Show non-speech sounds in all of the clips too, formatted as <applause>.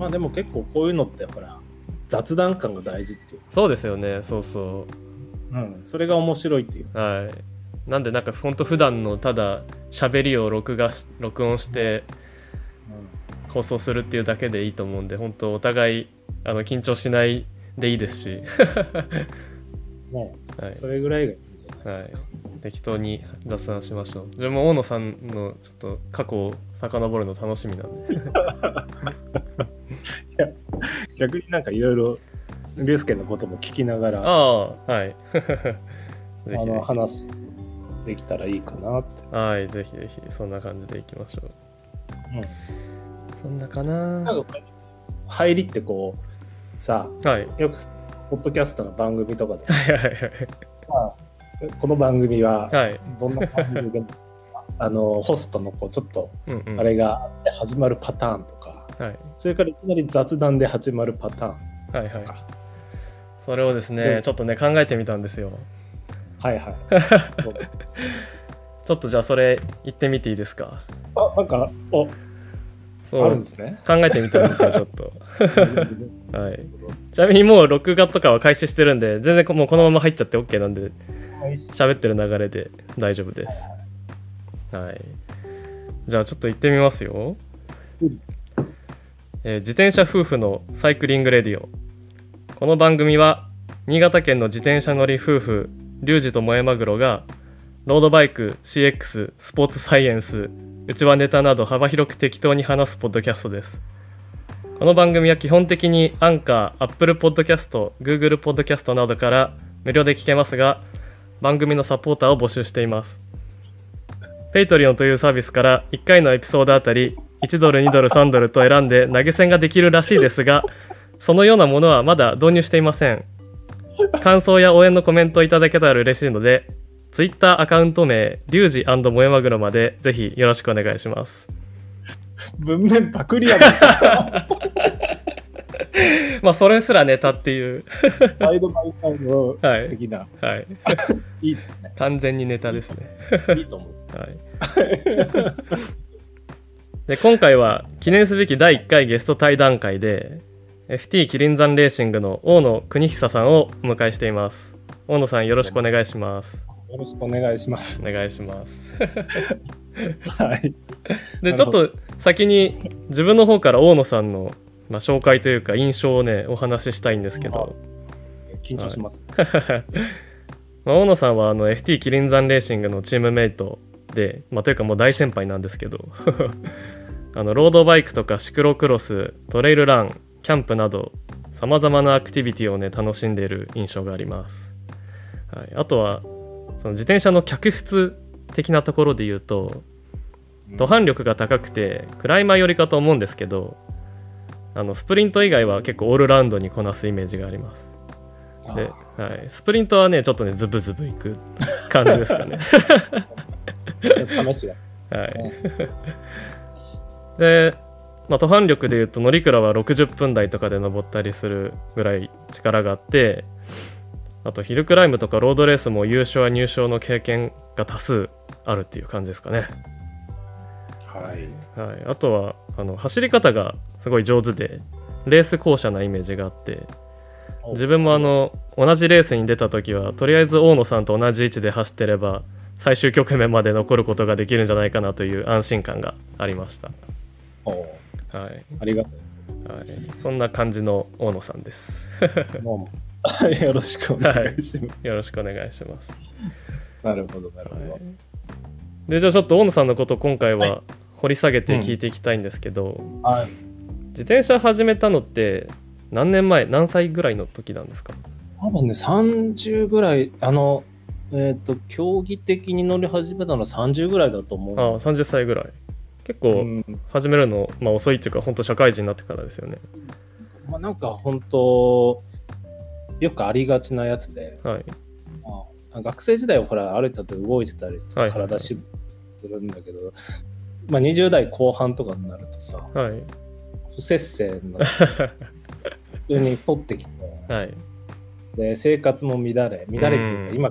まあでも結構こういうのってほら雑談感が大事っていうそうですよね。そうそう。ん、それが面白いっていう。うはい。なんでなんかほんと普段のただ喋りを録画し録音して放送するっていうだけでいいと思うんで本当お互いあの緊張しないでいいですし、<laughs> うん、ねはい。それぐらいがいいんじゃないですか、適当に雑談しましょう。じゃあもう大野さんのちょっと過去を遡るの楽しみなんで <laughs> 逆になんかいろいろ竜介のことも聞きながらああはい。<laughs> ぜひあの話できたらいいかなって、はいぜひぜひ。そんな感じでいきましょう。そんなかな？なんか入りってこうさはい。よくポッドキャストの番組とかで。はいはいさこの番組ははい。はいどんな番組でも <laughs> あのホストのこうちょっとうんうん。あれが始まるパターンとか、はい。それからいきなり雑談で始まるパターン。はいはい。それをですうん。ねちょっとね考えてみたんですよ。はいはい。<laughs> ちょっとじゃあそれ言ってみていいですか？あなんかおそう。あるんですね。考えてみたんですよちょっと。<laughs> はい。ちなみにもう録画とかは開始してるんで全然こもうこのまま入っちゃって OK なんで喋ってる流れで大丈夫です。はい。じゃあちょっと行ってみますよ、えー自転車夫婦のサイクリングレディオこの番組は新潟県の自転車乗り夫婦リュウジと萌えマグロがロードバイク CX スポーツサイエンス内輪ネタなど幅広く適当に話すポッドキャストですこの番組は基本的にアンカー、Apple Podcast、Google Podcast などから無料で聞けますが番組のサポーターを募集しています。Patreon というサービスから1回のエピソードあたり1ドル、2ドル、3ドルと選んで投げ銭ができるらしいですが <laughs> そのようなものはまだ導入していません。感想や応援のコメントをいただけたら嬉しいので Twitter アカウント名リュウジ萌えマグロまでぜひよろしくお願いします。文面パクリやな。<laughs> まあそれすらネタっていう。サイドバイサイドはい。的な、はい。い、<laughs> いですね。完全にネタですね。いいと思う。はい、で今回は記念すべき第1回ゲスト対談会で FT キリン山レーシングの大野邦久さんをお迎えしています。大野さんよろしくお願いします。よろしくお願いします。お願いします。はい。<laughs> でちょっと先に自分の方から大野さんの、まあ、紹介というか印象をねお話ししたいんですけど、緊張します、<laughs> まあ、大野さんはあの FT キリン山レーシングのチームメイトで、まあ、というかもう大先輩なんですけどあのロードバイクとかシクロクロストレイルランキャンプなどさまざまなアクティビティをね楽しんでいる印象があります、はい、あとはその自転車の客室的なところで言うと途半力が高くてクライマー寄りかと思うんですけどあのスプリント以外は結構オールラウンドにこなすイメージがあります。で、はい、スプリントはねちょっとねズブズブいく感じですかね。<laughs> 試しが <laughs> はいで、まあ、途半力でいうと乗鞍は60分台とかで登ったりするぐらい力があってあとヒルクライムとかロードレースも優勝や入賞の経験が多数あるっていう感じですかね、はい。はい、あとはあの走り方がすごい上手でレース巧者なイメージがあって自分もあの同じレースに出た時はとりあえず大野さんと同じ位置で走ってれば最終局面まで残ることができるんじゃないかなという安心感がありました、おはい。ありがとはい、そんな感じの大野さんです。うどうも。<laughs> よろしくお願いします、よろしくお願いします、なるほどなるほど、はい、でじゃあちょっと大野さんのこと今回はは掘り下げて聞いていきたいんですけど、はい。自転車始めたのって何年前？何歳ぐらいの時なんですか？多分ね30ぐらいあのえっ、と競技的に乗り始めたのは30ぐらいだと思う。ああ30歳ぐらい結構うん。始めるの、まあ、遅いっていうか本当社会人になってからですよね。まあ、なんか本当よくありがちなやつで、はい。まあ、学生時代はほらある程度動いてたりしてはいはいはい。体しするんだけど、まあ、20代後半とかになるとさはい。不節制になって <laughs> 普通に太ってきて。はい。で生活も乱れ乱れっていうかうん。今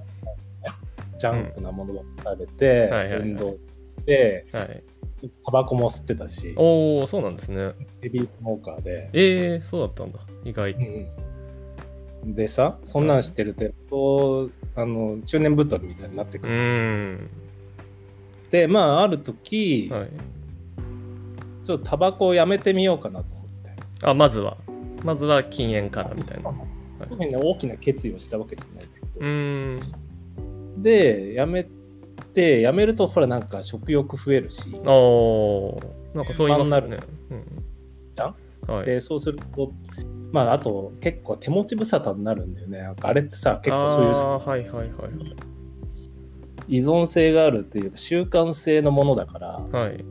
ジャンクなものばっか食べてはいはいはい。運動してはいタバコも吸ってたし、おおそうなんですね。ヘビースモーカーで、えー、そうだったんだ意外。うんでさ、そんなんしてると、やっとあの中年太りみたいになってくうるんですよ。ん。で、まあ、ある時、はい。ちょっとタバコをやめてみようかなと思って。あまずは。まずは禁煙からみたいな。特にね大きな決意をしたわけじゃないんだけど、で、やめて、やめると、ほら、なんか食欲増えるし、おーなんかそう言いますよね。じゃんうん。はい。で、そうすると、まあ、あと、結構手持ち無沙汰になるんだよね。なんかあれってさ、結構そういうはいはいはい依存性があるというか、習慣性のものだから、はい。はい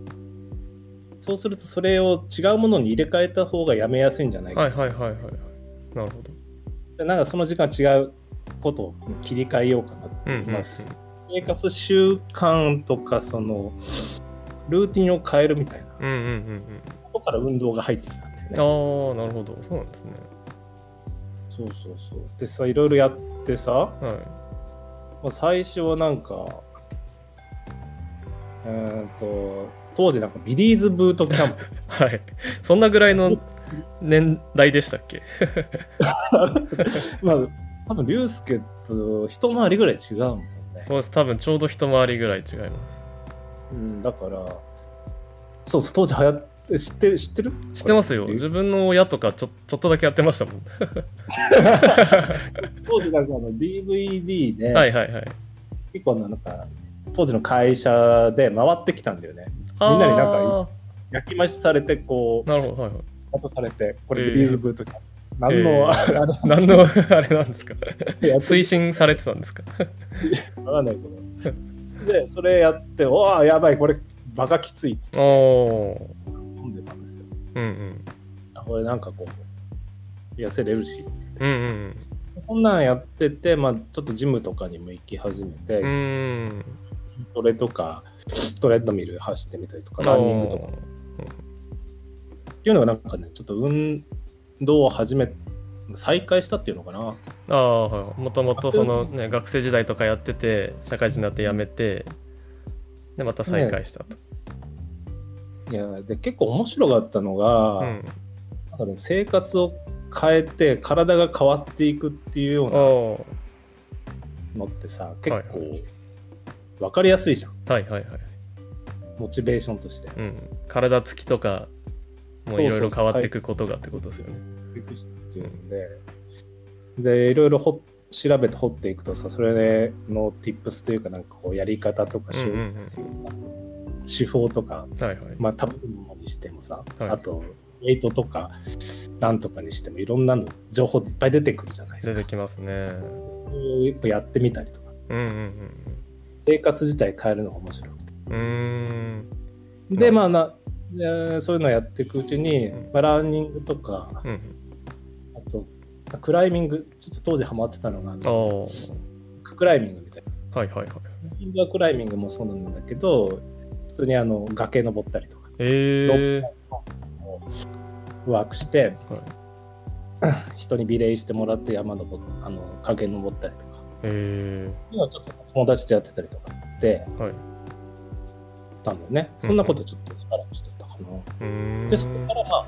そうすると、それを違うものに入れ替えた方がやめやすいんじゃないかはいはいはいはいはい。なるほど。でなんかその時間違うことを切り替えようかなってうんうんうん。まあ生活習慣とかそのルーティンを変えるみたいな。ことから運動が入ってきたんだよね。ああなるほど。そうなんですね。そうそうそう。でさいろいろやってさ、はい。まあ、最初はなんかえー、と当時なんかビリーズブートキャンプ。<laughs> はい。そんなぐらいの年代でしたっけ？<laughs> まあ多分竜介と一回りぐらい違うもんね。そうです多分ちょうど一回りぐらい違います。うん、だからそうそう当時流行って知ってる知ってる？知ってますよ。自分の親とかちょちょっとだけやってましたもん。<laughs> 当時なんかあの DVD で、はいはいはい。結構なんか当時の会社で回ってきたんだよね。みんなになんかあ焼き増しされてこうーなるほどはいはい。渡されてこれえービリーズブートキャンプ、何の、えーあれ何のあれなんですか？推進されてたんですか？わかんないけど。でそれやっておおやばいこれバカきついっつって。飲んでたんですよ。ーうんうん。これなんかこう痩せれるしっつって。うんうんそんなんやってて、まあ、ちょっとジムとかにも行き始めて、トレとかトレッドミル走ってみたりとかランニングとか。っていうのがなんかねちょっと運動を始め再開したっていうのかな。ああはい。もともとそのね学生時代とかやってて社会人になって辞めてでまた再開したと、いやで結構面白かったのが、うん。なんだろう生活を変えて体が変わっていくっていうようなおのってさ結はい構分かりやすいじゃん。ーはいはいはい。モチベーションとして。うん。体つきとかもういろいろ変わっていくことがってことですよね。で、でいろいろほ調べて掘っていくとさそれの tips というかなんかこうやり方とか、うんうん手法とかうんはいはい。まあ食べ物にしてもさ、はい。あとウェイトとかランとかにしてもいろんなの情報いっぱい出てくるじゃないですか。出て。きますね。それをやっぱやってみたりとか。うんうん生活自体変えるのが面白くて。うん。でまあなでそういうのをやっていくうちに、うん。まあ、ランニングとかうん。あとクライミングちょっと当時ハマってたのがクライミングみたいな。はいはいはいインクライミングもそうなんだけど普通にあの崖登ったりとかええワークしてはい。<coughs> 人に美礼してもらって山登っあの崖登ったりとか。え今ちょっと友達とやってたりとかってー、はい。たんだよね。そんなことちょっとしばらくして。たかな、でそこからまあ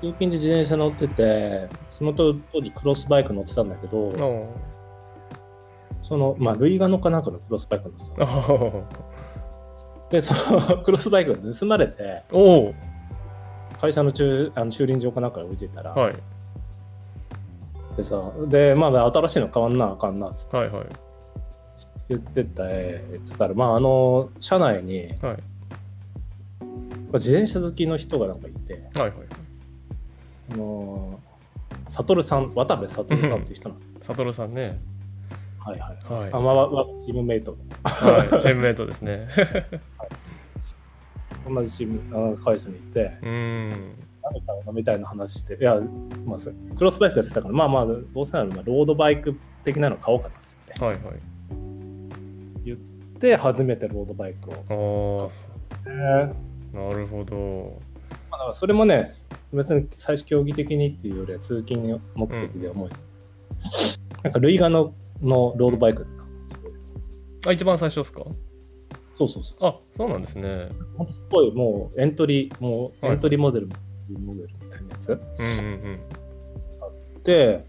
通勤で自転車乗っててその当当時クロスバイク乗ってたんだけどおそのまあ類ガノかなんかのクロスバイク乗ってたでそのクロスバイクが盗まれて会社の駐あの駐輪場かなんかに置いてたら、はい。でさでまあ新しいの買わんなあかんなっつってはいはい。言ってたえーつったらまああの車内に、はい。まあ自転車好きの人がなんかいてはいはいあの悟さん渡部悟さんっていう人なの。サトルさんね。はいはい。はい。あまあチームメイト。はい。チームメイトですね。同じチーム会社にいて。うーん。何買うのみたいな話していや、まあ、そクロスバイクやってたからまあまあどうせならまあロードバイク的なの買おうかなっつって。はいはい。で初めてロードバイクをああそねなるほど。まあ、だからそれもね、別に最初競技的にっていうよりは通勤目的で思い、なんか類ガののロードバイクあ一番最初ですか？そうそうそう。あそうなんですね。ほんとすごいもうエントリー、もうはい。エントリーモデル、モデルみたいなやつ。うんうんで、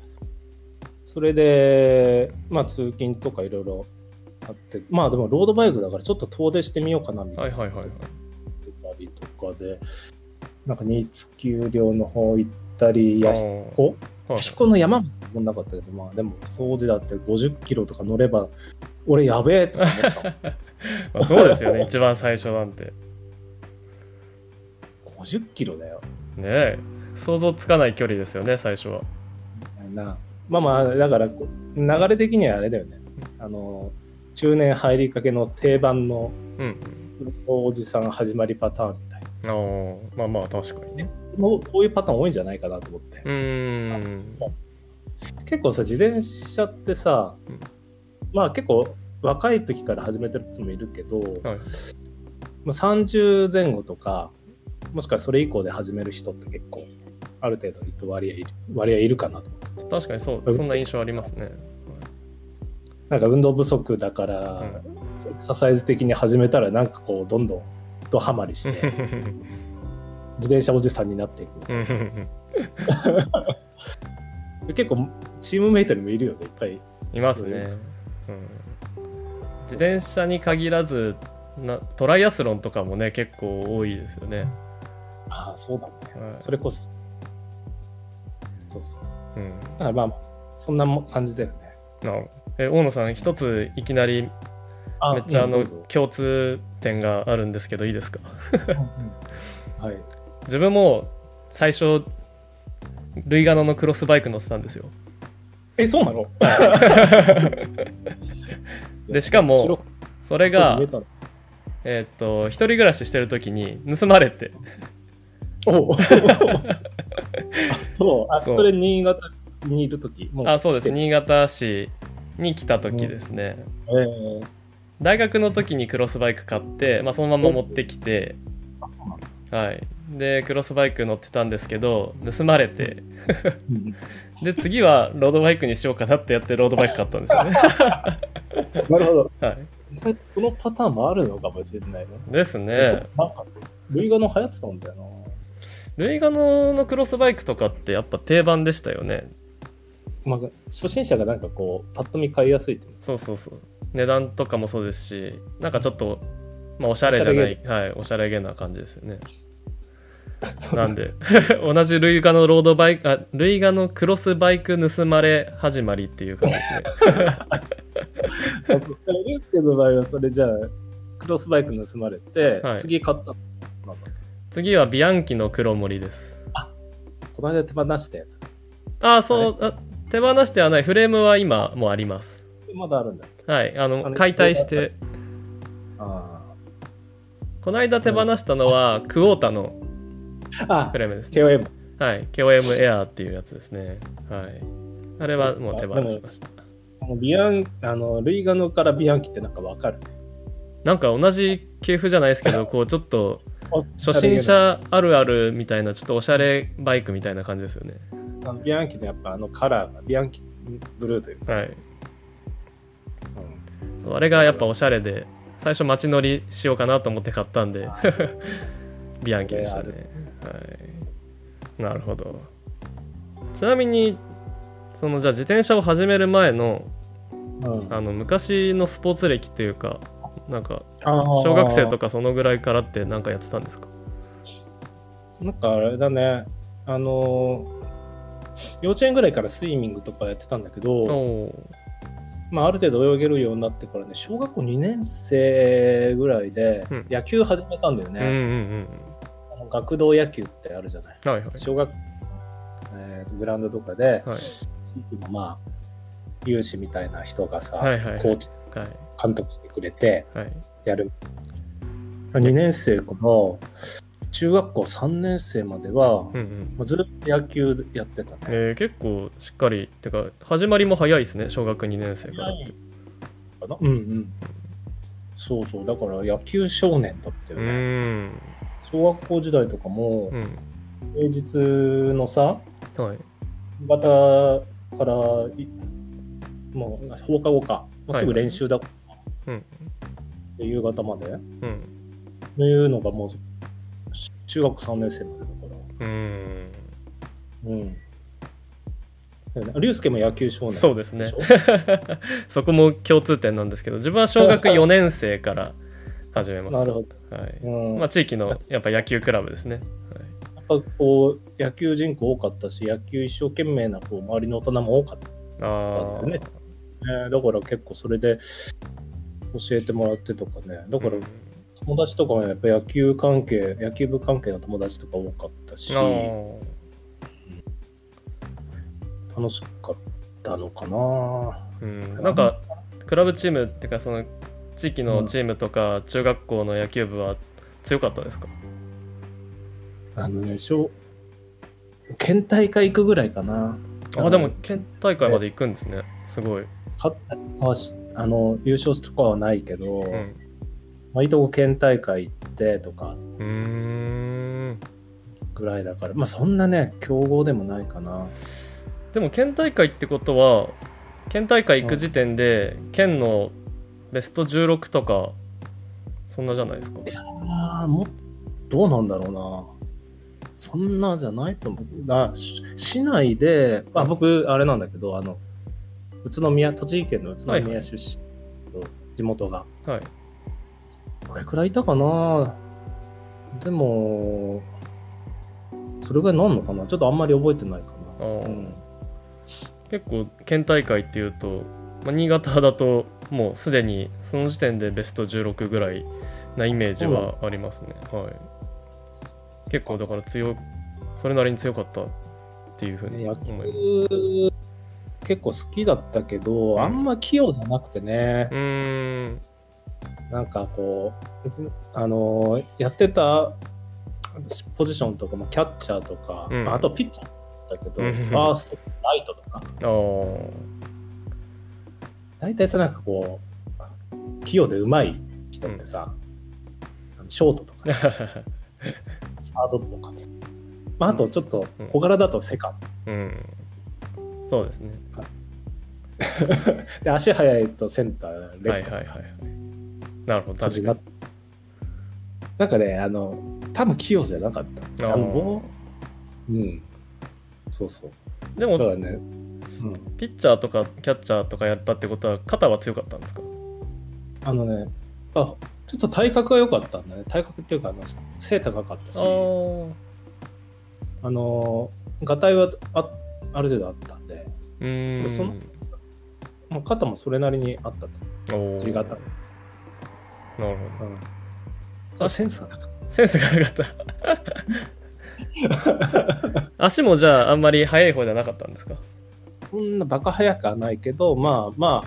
それで、まあ通勤とかいろいろあって、まあでもロードバイクだからちょっと遠出してみようかなみうんたな。はいいはいはいはいとかで、なんか新津丘陵の方行ったり、弥彦はい弥彦の山もなかったけど、まあでも掃除だって50キロとか乗れば、俺やべえとか思った。<laughs> まあそうですよね一番最初なんて50キロだよ。ねえ想像つかない距離ですよね最初はなまあまあ、だからこう、流れ的にはあれだよね。あの、中年入りかけの定番のうんおじさん始まりパターンみたいな。あーまあまあ確かにね。もうこういうパターン多いんじゃないかなと思って。うーん。結構さ、自転車ってさ、うん。まあ結構若い時から始めてる人もいるけど、はい。まあ、30前後とか、もしくはそれ以降で始める人って結構、ある程度割合いる割合いるかなと思ってて。確かにそうそんな印象ありますね。なんか運動不足だから、エクササイズ的に始めたら、なんかこう、どんどんドハマりして、<laughs> 自転車おじさんになっていく。結構、チームメイトにもいるよね、いっぱい。いますねそう、うん、自転車に限らずなトライアスロンとかもね結構多いですよね、ああ、そうだね。はいそれこそ。そうそうそう。うん、だからまあ、そんなも感じだよね。え大野さん一ついきなりあめっちゃあの共通点があるんですけどいいですか？はい。自分も最初ルイガノのクロスバイク乗ってたんですよ。え、そうなの？でしかもそれが見えっと一人暮らししてる時に盗まれて。おう。<laughs> あ、そう。あ、そう。それ新潟にいるとき。もあそうです。新潟市に来た時ですね、えー大学の時にクロスバイク買って、まあ、そのまま持ってきて、あ、そうなのはい、でクロスバイク乗ってたんですけど盗まれて。うんで次はロードバイクにしようかなってやってロードバイク買ったんですよね、<laughs> なるほど。はい、そのパターンもあるのかもしれないね。ですね。なんか、ルイガノ流行ってたんだよな。ルイガノのクロスバイクとかってやっぱ定番でしたよね。まあ、初心者がなんかこう、パッと見買いやすいってそうそうそう値段とかもそうですしなんかちょっと、まあ、おしゃれじゃないはい、おしゃれげな感じですよね <laughs> のなんで <laughs> 同じルイガのロードバイクあルイガのクロスバイク盗まれ始まりっていう感じですね。あそうユースケの場合はそれじゃあ、クロスバイク盗まれて、はい。次買った次はビアンキの黒森です。この間手放したやつ。ああそうあ手放してはない。フレームは今もうあります。まだあるんだはいああのの解体して。あこの間手放したのはクォータのフ、レームですね。KOM。はい KOM エアーっていうやつですね。はい。あれはもう手放しました。ビアン、あの、ルイガノからビアンキってなんかわかる。なんか同じ系譜じゃないですけど <laughs> こうちょっと初心あ者あるあるみたいなちょっとおしゃれバイクみたいな感じですよね。のビアンキのやっぱあのカラーがビアンキブルーというか。はい。うんそうあれがやっぱおしゃれで最初街乗りしようかなと思って買ったんで <laughs> ビアンキでしたね、はい、なるほど。ちなみにそのじゃあ自転車を始める前のうん。あの昔のスポーツ歴っていうかなんか小学生とかそのぐらいからって何かやってたんですか？なんかあれだね、あのー幼稚園ぐらいからスイミングとかやってたんだけおど、おまあ、ある程度泳げるようになってからね、小学校2年生ぐらいでうん。野球始めたんだよーうんうんね。学童野球ってあるじゃない。うんはいはい。小学、えーグラウンドとかで、はい。地域のまあ、有志みたいな人がさ、はいはいはい。コーチ、はい。監督してくれてはい。やる。2年生から中学校3年生までは、うんうん。まあずっと野球やってた。ね。えー結構しっかりてか始まりも早いですね小学2年生からかな？うんうん。そうそう、だから野球少年だったうよね。小学校時代とかもう、ん。平日のさ、はい。方からいもう放課後か、もうすぐ練習だ、うん。で夕方まで。うん。っていうのがもう中学3年生までだから。うんうん。龍介も野球少年そうですね <laughs> そこも共通点なんですけど自分は小学4年生から始めましたなるほど。はいうん。まあ、地域のやっぱ野球クラブですね、やっぱこう野球人口多かったし、野球一生懸命なこう周りの大人も多かった、はい、ああ、ねね。だから結構それで教えてもらってとかね。だからうん友達とかもやっぱ野球関係、野球部関係の友達とか多かったし、楽しかったのかな。うん、なんかクラブチームっていうかその地域のチームとか中学校の野球部は強かったですか、あのね、小県大会行くぐらいかな。あでも県大会まで行くんですね。すごい、勝ったはしあの優勝とかはないけど、うん、まあ、いいとこ県大会行ってとかぐらいだから、まあそんなね、強豪でもないかな。でも県大会ってことは県大会行く時点で県のベスト16とかそんなじゃないですか？ああ、もどうなんだろうな。そんなじゃないと思う。だし市内で、あ僕、あれなんだけど、あの、宇都宮、栃木県の宇都はいはい宮出身と地元が。はいどれくらいいたかな。でも、それぐらいなんのかな。ちょっとあんまり覚えてないかな。うん。結構県大会っていうと、まあ、新潟だともうすでにその時点でベスト16ぐらいなイメージはありますね。はい。結構だから強それなりに強かったっていうふうに野思います。球結構好きだったけど、んあんま器用じゃなくてね、うーんなんかこう、あのーやってたポジションとかもキャッチャーとか、うん。あとピッチャーもだけど、うん。ファースト、ライトとか、大体さ、なんかこう、器用で上手い人ってさ、ショートとか、<laughs> サードとか。さ、まあ、あとちょっとうん。小柄だとセカンうん。そうですね。<laughs> ド、で足速いとセンター、レフトとか。はいはいはいはいなるほど感じにな確かってなんかね、あの、多分器用じゃなかった。あのうん。そうそう。にでもだからね、うん、ピッチャーとかキャッチャーとかやったってことは肩は強かったんですか？あのね、あちょっと体格が良かったんだね。体格っていうか、あの背高かったし、あの、がたいはあある程度あったんで、うーんそのまあ、肩もそれなりにあったと。おー違った。なるほどうん。ただセンスがなかっセンスがなかった <laughs> 足もじゃああんまり速い方じゃなかったんですか？た。そんなバカ速くはないけど、まあま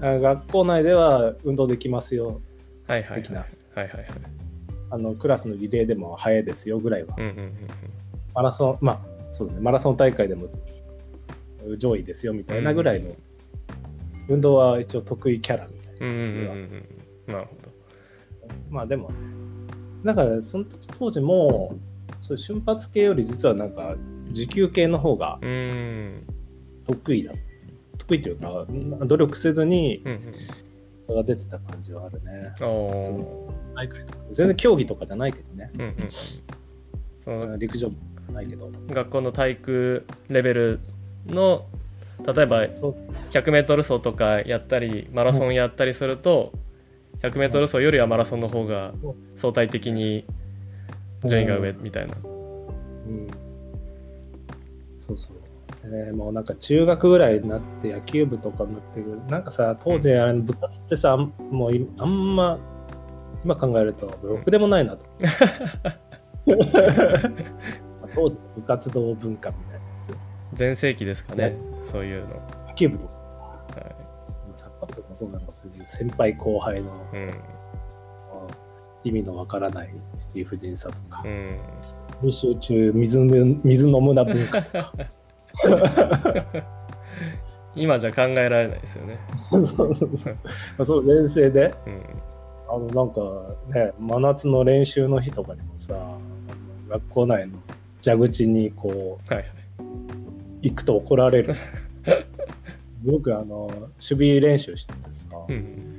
あ、あ学校内では運動できますよ。はいはいはい的なはいはいはいあのクラスのリレーでも速いですよぐらいは。うんうんうんマラソン、まあ、そうだね、マラソン大会でも上位ですよみたいなぐらいの、運動は一応得意キャラみたいな。うんうんうんなるほまあでもね、だからその当時も、そういう瞬発系より実はなんか持久系の方が得意だ。得意というか、努力せずにが出てた感じはあるね。大会とか全然競技とかじゃないけどね。うんうんうんその陸上部じゃないけど。学校の体育レベルの例えばそう 100m 走とかやったりマラソンやったりすると 100m 走よりはマラソンの方が相対的に順位が上みたいなうんそうそう。でね、もうなんか中学ぐらいになって野球部とかになってくる。なんかさ、当時あれ部活ってさ、もういあんま、今考えると、ろくでもないなと。<laughs> 当時の部活動文化みたいなや全盛期ですかねそういうの、つ。野球部とか、はサッカー部とかもそうなのかもしれない先輩後輩のい、うん意味のわからない理不尽さとかう、ん練習中水飲水飲むな文化とか。<laughs> 今じゃ考えられないですよね、<laughs> そうそうそう。その前世で、うん、あのなんかね、真夏の練習の日とかにもさ、学校内の蛇口にこうはいはい行くと怒られる。<laughs> 僕あの守備練習しててさ、うん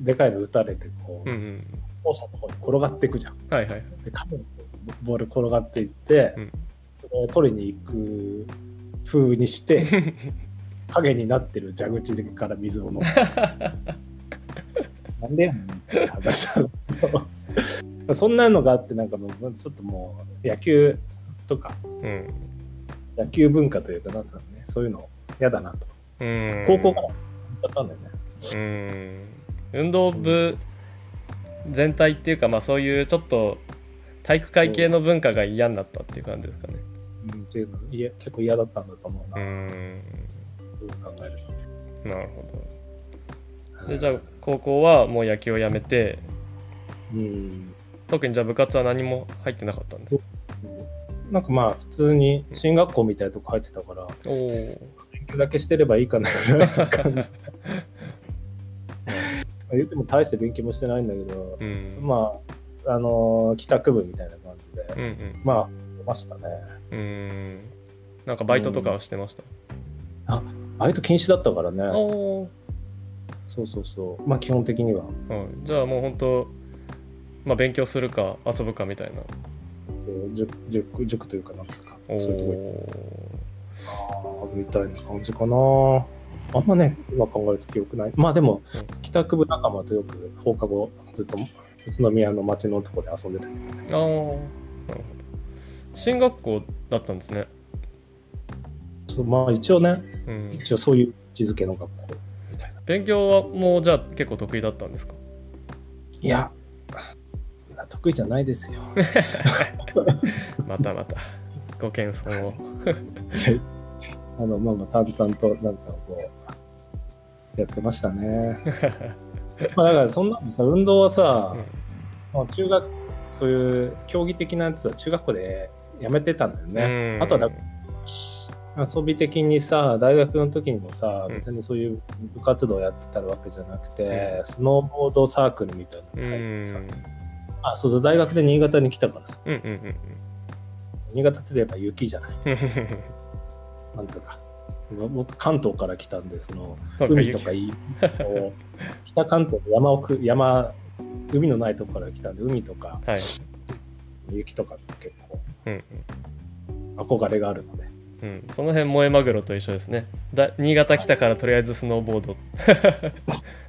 でかいの打たれてこう、うんうん。の方に転がっていくじゃん。はいはいで角にこうボール転がっていって、うん。それを取りに行く風にして <laughs> 影になってる蛇口から水を飲む。<laughs> なんでやねんみたいな話だけどそんなのがあってなんかもうちょっともう野球とかうん。野球文化というかなんつうのねそういうの嫌だなと。うん。高校からだったんだよね。うん。運動部全体っていうかまあそういうちょっと体育会系の文化が嫌になったっていう感じですかね。うん、っていうのいや結構嫌だったんだと思ううな、う考えると。ね。なるほど。でじゃあ高校はもう野球をやめてうん。特にじゃあ部活は何も入ってなかったんですか？なんかまあ普通に進学校みたいなとこ入ってたからおお <laughs> だけしてればいいかなぐらいの感じ。言っても大して勉強もしてないんだけど、うん。まああのー帰宅部みたいな感じで、うんうん。まあ出ましたね。うん。なんかバイトとかはしてました、バイト禁止だったからね。そうそうそう。まあ基本的には。うん、じゃあもう本当まあ勉強するか遊ぶかみたいな。そう塾塾塾というかなんつうかおそういうとこおあーみたいな感じかな。あんまね今考えると記憶ない。まあでもうん帰宅部仲間とよく放課後ずっと宇都宮の街のとこで遊んでたみたいな。ああなるほど。進学校だったんですね。そうまあ一応ねうん。一応そういう位置づけの学校みたいな。勉強はもうじゃあ結構得意だったんですか？いやそんな得意じゃないですよ。<laughs> またまた。ご謙遜を <laughs> あのまあまあ淡々となんかこうやってましたね。<laughs> まあだからそんなんでさ運動はさ、まあ、中学そういう競技的なやつは中学校でやめてたんだよね、うん。あとはだ遊び的にさ大学の時にもさうん。別にそういう部活動やってたわけじゃなくて、スノーボードサークルみたいなうのに入ってさ、ん。あそうそう大学で新潟に来たからさ。うんうん新潟って言えば雪じゃない。う <laughs> んなんつうか。僕関東から来たんでその海とかいい <laughs> 北関東の山奥山海のないとこから来たんで海とかはい。雪とかって結構うん憧れがあるので。うん。うんその辺萌えマグロと一緒ですね。だ新潟来たからとりあえずスノーボード。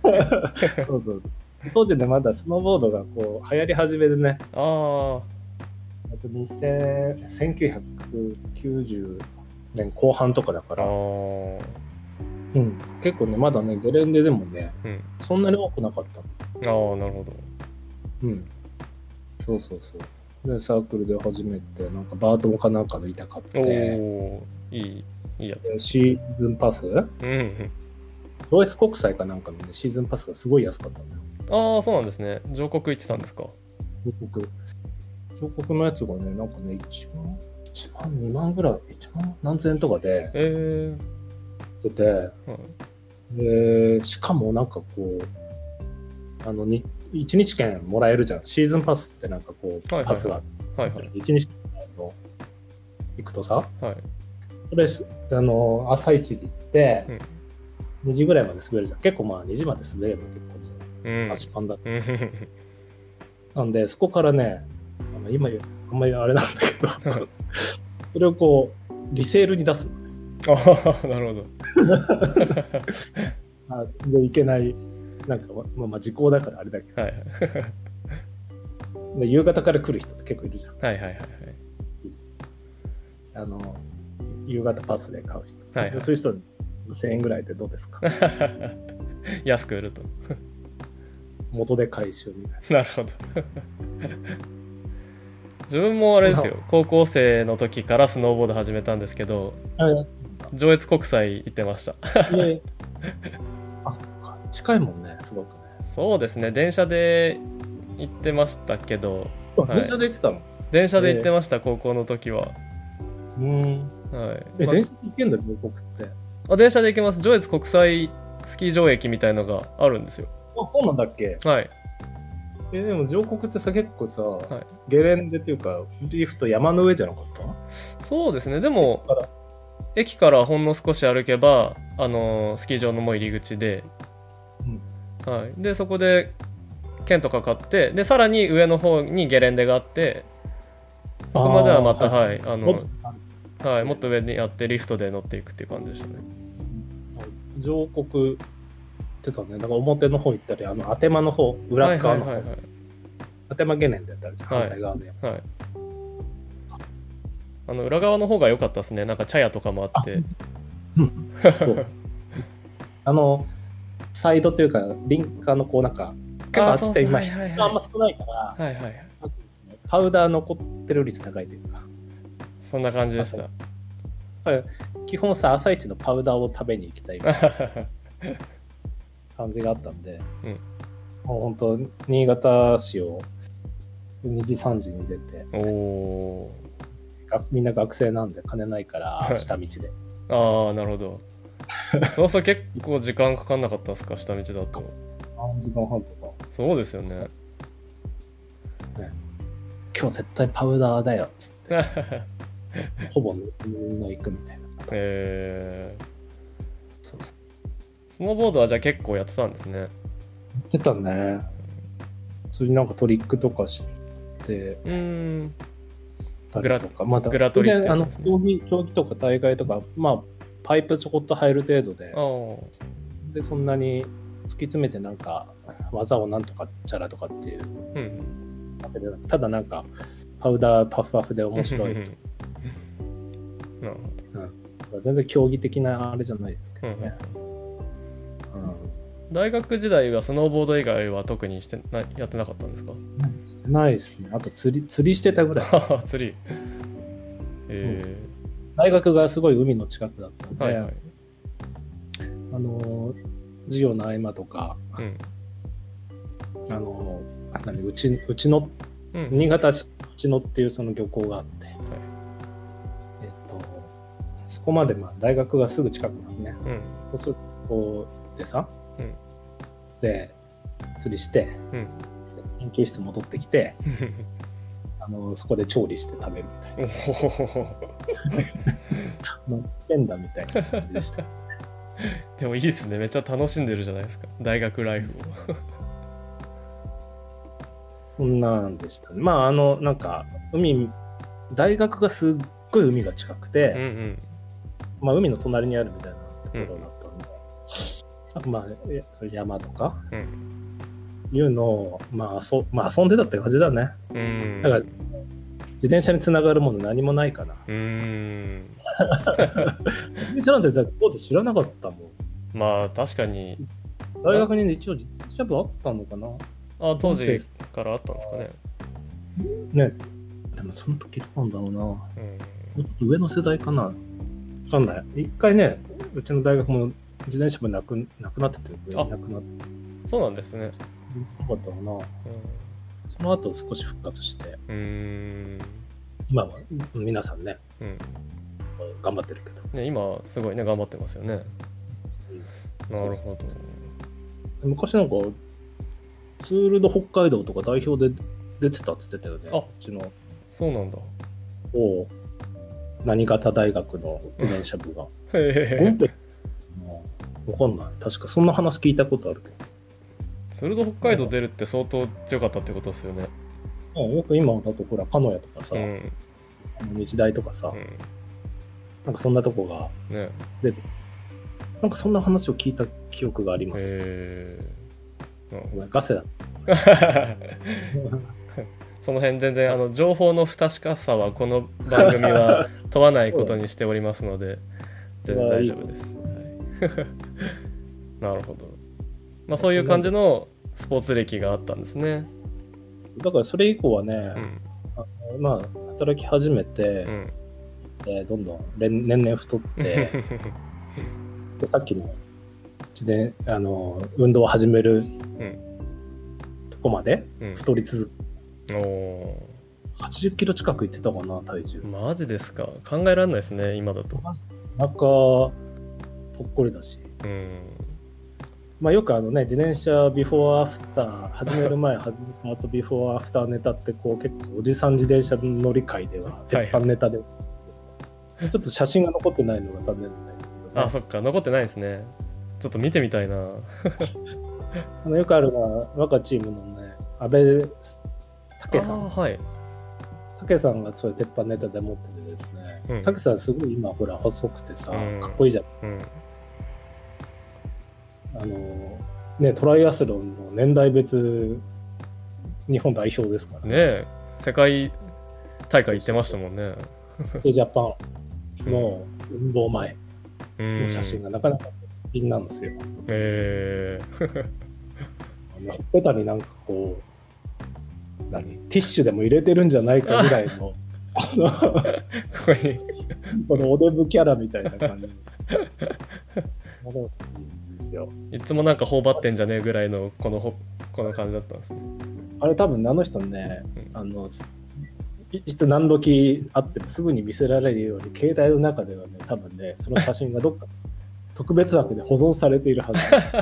<laughs> そうそうそう。当時ねまだスノーボードがこう流行り始めでね。あああと2000 1990年後半とかだかあら、ー。うん、結構ねまだねゲレンデでもねうん。そんなに多くなかったの。ああなるほど。うん。そうそうそう。で、サークルで始めて、なんかバートンかなんかの板買っおて、おいいいいやつ。でシーズンパス？うんうん。ドイツ国際かなんかのね、シーズンパスがすごい安かったんだよ。ああそうなんですね。上国行ってたんですか？彫刻。彫刻のやつがね、なんかね、1万、1万、2万ぐらい、1万何千円とかでえ出て、えー、で、しかもなんかこう、あの、に1日券もらえるじゃん。シーズンパスってなんかこう、はいはいはい。パスが、はいはい。1日券の行くとさ、はい。それすあの朝一で行って、2時ぐらいまで滑るじゃん。結構まあ2時まで滑れば結構もうん。う足パンだ、うん。<laughs> なんでそこからねあの今あんまりあれなんだけど。<laughs> それをこうリセールに出す。のああなるほど。<laughs> あ全然いけないなんかまあまあ時効だからあれだけはい。夕方から来る人って結構いるじゃん。はいはいはいはい。あの夕方パスで買う人、はいはい。でそういう人に1000円ぐらいでどうですか。<laughs> 安く売ると。元で回収みたいな。なるほど自分もあれですよ。<laughs> 高校生の時からスノーボード始めたんですけど上越国際行ってました。<laughs> あそっか。近いもんねすごくね。そうですね。電車で行ってましたけどはい。電車で行ってたの、電車で行ってました、高校の時は。うんはい。え、ま電車で行けんだ、上国って。あ電車で行けます。上越国際スキー場駅みたいのがあるんですよ。あ、そうなんだっけ？はいえ、でも上国ってさ、結構さ、い。ゲレンデっていうか、リフト山の上じゃなかった？そうですね。でも駅から。ほんの少し歩けばあのースキー場のもう入り口で、うん。はい、でそこで剣とか買ってでさらに上の方にゲレンデがあってそこまではまたはい、あのもっとはい、もっと上にあってリフトで乗っていくっていう感じでしたね。上国ってたね。だから表の方行ったり、あの、アテマの方、裏側の方、はいはいアテマゲネンでやったら反対側で。はい、はい、あの裏側の方が良かったですね。なんか茶屋とかもあって。あの、サイドっていうか、リンカーのこうなんか、結構あっちって今、人があんま少ないから、はいはいはい。パウダー残ってる率高いというか、そんな感じでした基本さ、朝一のパウダーを食べに行きたい <laughs> 感じがあったんで、うん。もう本当、新潟市を2時、3時に出て、おみんな学生なんで金ないからはい。下道で。ーああなるほど。そうすると結構時間かかんなかったですか？下道だと。3時間半とか、そうですよね。今日絶対パウダーだよっつって、<laughs> ほぼみんな行くみたいな。えそうそうー、スノーボードはじゃあ結構やってたんですね。やってたね。普通になんかトリックとかして。うーん。たりとか、またグラトリってやつ全然あの競技競技とか大会とか、まあ、パイプちょこっと入る程度で。でそんなに突き詰めてなんか技をなんとかチャラとかっていう。うんただなんかパウダーパフパフで面白い。<laughs> なるほ全然競技的なあれじゃないですけどね。うんど大学時代はスノーボード以外は特にしてなやってなかったんですか？してないですね。あと釣り釣りしてたぐらい。<laughs> 釣り。え大学がすごい海の近くだったんー、で、はいはい。あの授業の合間とか、うん。あの何うちうちのうん。新潟市うちのっていうその漁港があって、えっとそこまでまあ大学がすぐ近くなんね。うん。そうするとこう行ってさ、うん。で釣りして、うん。研究室戻ってきて <laughs> あのそこで調理して食べるみたいな。してんだみたいな感じでした。<laughs> でもいいっすね。めっちゃ楽しんでるじゃないですか。大学ライフを。<laughs> そんなんでしたね。まあ、あの、なんか、海、大学がすっごい海が近くて、うんうん。まあ、海の隣にあるみたいなところだったんで、あと、まあ、えそ山とか？うんいうのを、まあ、そまあ、遊んでたって感じだね。うんだから、自転車につながるもの何もないから。うーん自転車なんてだって当時知らなかったもん。まあ確かに大学に一応自転車部あったのかな？あ当時からあったんですかねね。でもその時どうなんだろうな。もうんうちょっと上の世代かな。わかんない。一回ね、うちの大学も自転車部なくなくなってて、あ。なくなって。そうなんですね。よかったかな。その後少し復活して、うん。今は皆さんね、うん。頑張ってるけど。ね今すごいね頑張ってますよね。なるほど。そうそう昔なんか、ツールド北海道とか代表で出てたって言ってたよね。あ。うちの。そうなんだ。お何型大学の自転車部が。へえ本当にわかんない。確かそんな話聞いたことあるけど。ツールド北海道出るって相当強かったってことですよねまあよく今だとほら、鹿屋とかさ、うん日大とかさ、うなんかそんなとこがんね出て、なんかそんな話を聞いた記憶がありますよ。へえごめんガセだ。<laughs> その辺全然あの情報の不確かさはこの番組は問わないことにしておりますので <laughs> 全然大丈夫です。は <laughs> いなるほど。まあそういう感じのスポーツ歴があったんですね。だからそれ以降はね、うんまあ、働き始めて、うんえーどんどん連年々太って、<laughs> でさっきの自転あの運動を始めるうんとこまでうん太り続け、お80キロ近くいってたかな、体重ー。マジですか考えられないですね今だと。なんか、ぽっこりだし。うん。まあよくあのね、自転車ビフォーアフター、始める前、<laughs> 始めた後ビフォーアフターネタって、こう結構おじさん自転車乗り会では、い鉄板ネタで、ちょっと写真が残ってないのが残念だけど、ね、あそっか。残ってないですね。ちょっと見てみたいな。<laughs> あのよくあるのは我がチームのね安倍武さん。はい。武さんがそういう鉄板ネタで持っててですね、うん。武さんすごい今ほら細くてさ、うん。かっこいいじゃん。うんあのねトライアスロンの年代別日本代表ですから。ねえ世界大会行ってましたもんね。でジャパンの運動前うん。の写真がなかなか品なんですよ、え。ー、ほっぺたになんかこう何？ティッシュでも入れてるんじゃないかぐらいのあの <laughs> このおデブキャラみたいな感じ <laughs> ですよ。いつもなんか頬張ってんじゃねえぐらいのこのほこの感じだったんですね。あれ多分あの人ねうん。あのすいいつ何時あってもすぐに見せられるように携帯の中ではね多分ねその写真がどっか <laughs> 特別枠で保存されているはずなんです。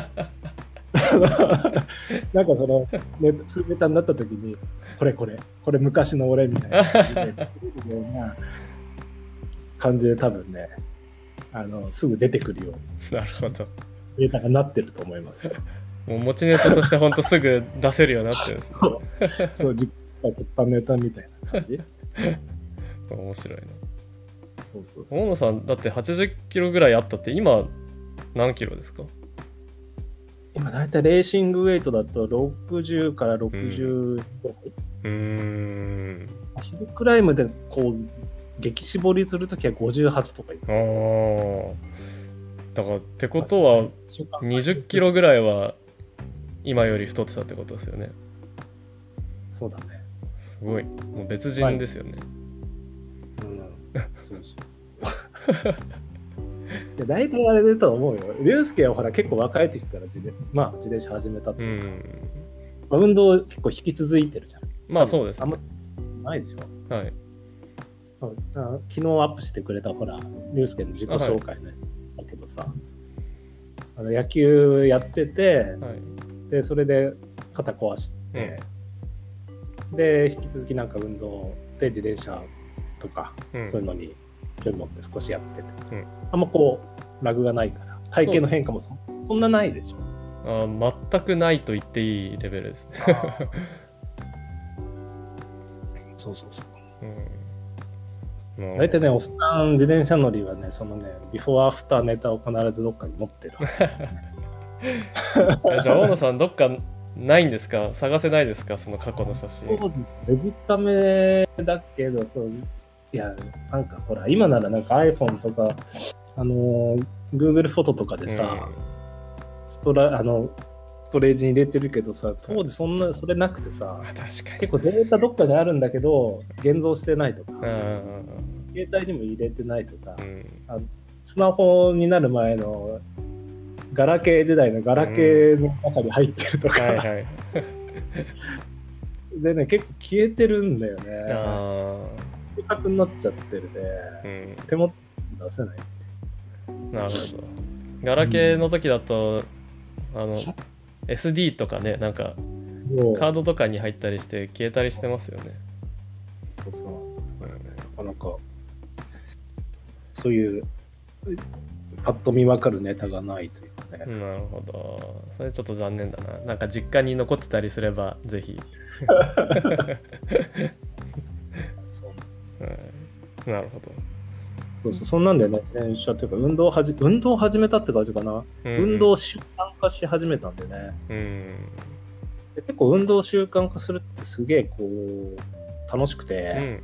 <laughs> なんかそのネタネタになった時にこれこれこれ昔の俺みたいな感じで感じで多分ねあのすぐ出てくるように。なるほどデータがなってると思います。よ。もう持ちネタとしてほんとすぐ出せるようになってるんですそう。そう自己鉄板ネタみたいな感じ。面白いな。そうそうそう。大野さんだって80キロぐらいあったって今何キロですか？今大体レーシングウェイトだと60から60ぐらい、うーん。ヒルクライムでこう激絞りするときは58とかいくあーだからってことは20キロぐらいは今より太ってたってことですよね。そうだね。すごい。もう別人ですよね、うん。そうそう。<laughs> いや大体あれだと思うよ。竜介はほら結構若い時から自転,、まあ、自転車始めたってういうか、ん。まあ運動結構引き続いてるじゃん。まあそうですね。あんまないでしょ。はい。あ昨日アップしてくれたほら、竜介の自己紹介ね、だけどさ、あの野球やってて、はい。で、それで肩壊して、で、引き続きなんか運動で自転車とか、うん。そういうのに興味持って少しやってて、うん。あんまこう、ラグがないから、体型の変化もそそんなないでしょ。あー全くないと言っていいレベルですね、そうそうそう。うん、大体ね、おっさん自転車乗りはね、そのね、ビフォーアフターネタを必ずどっかに持ってる <laughs> じゃあ大野さんどっかないんですか？探せないですか？その過去の写真。当時デジカメだけどそういやなんかほら今ならなんか iPhone とかあのー Google フォトとかでさ、ストラあのストレージに入れてるけどさ当時そんなそれなくてさ結構データどっかにあるんだけど現像してないとか、うんうん携帯にも入れてないとか、うん。スマホになる前のガラケー時代のガラケーの中に入ってるとか、はいはい。<laughs> でね結構消えてるんだよね。あ正確になっちゃってるで、ーうん。手元に出せない。なるほど。ガラケーの時だと、あの SD とかねなんかカードとかに入ったりして消えたりしてますよね、そうそう。うんなかなか、そういう、パッと見わかるネタがないというかね。なるほど。それちょっと残念だな。なんか実家に残ってたりすればぜひ、<laughs> そう。うんなるほど、そうそう、そんなんでね、自転車というか、運動をはじ運動を始めたって感じかな。うん運動習慣化し始めたんでね。うん。で結構運動習慣化するってすげえこう、楽しくうて、ん。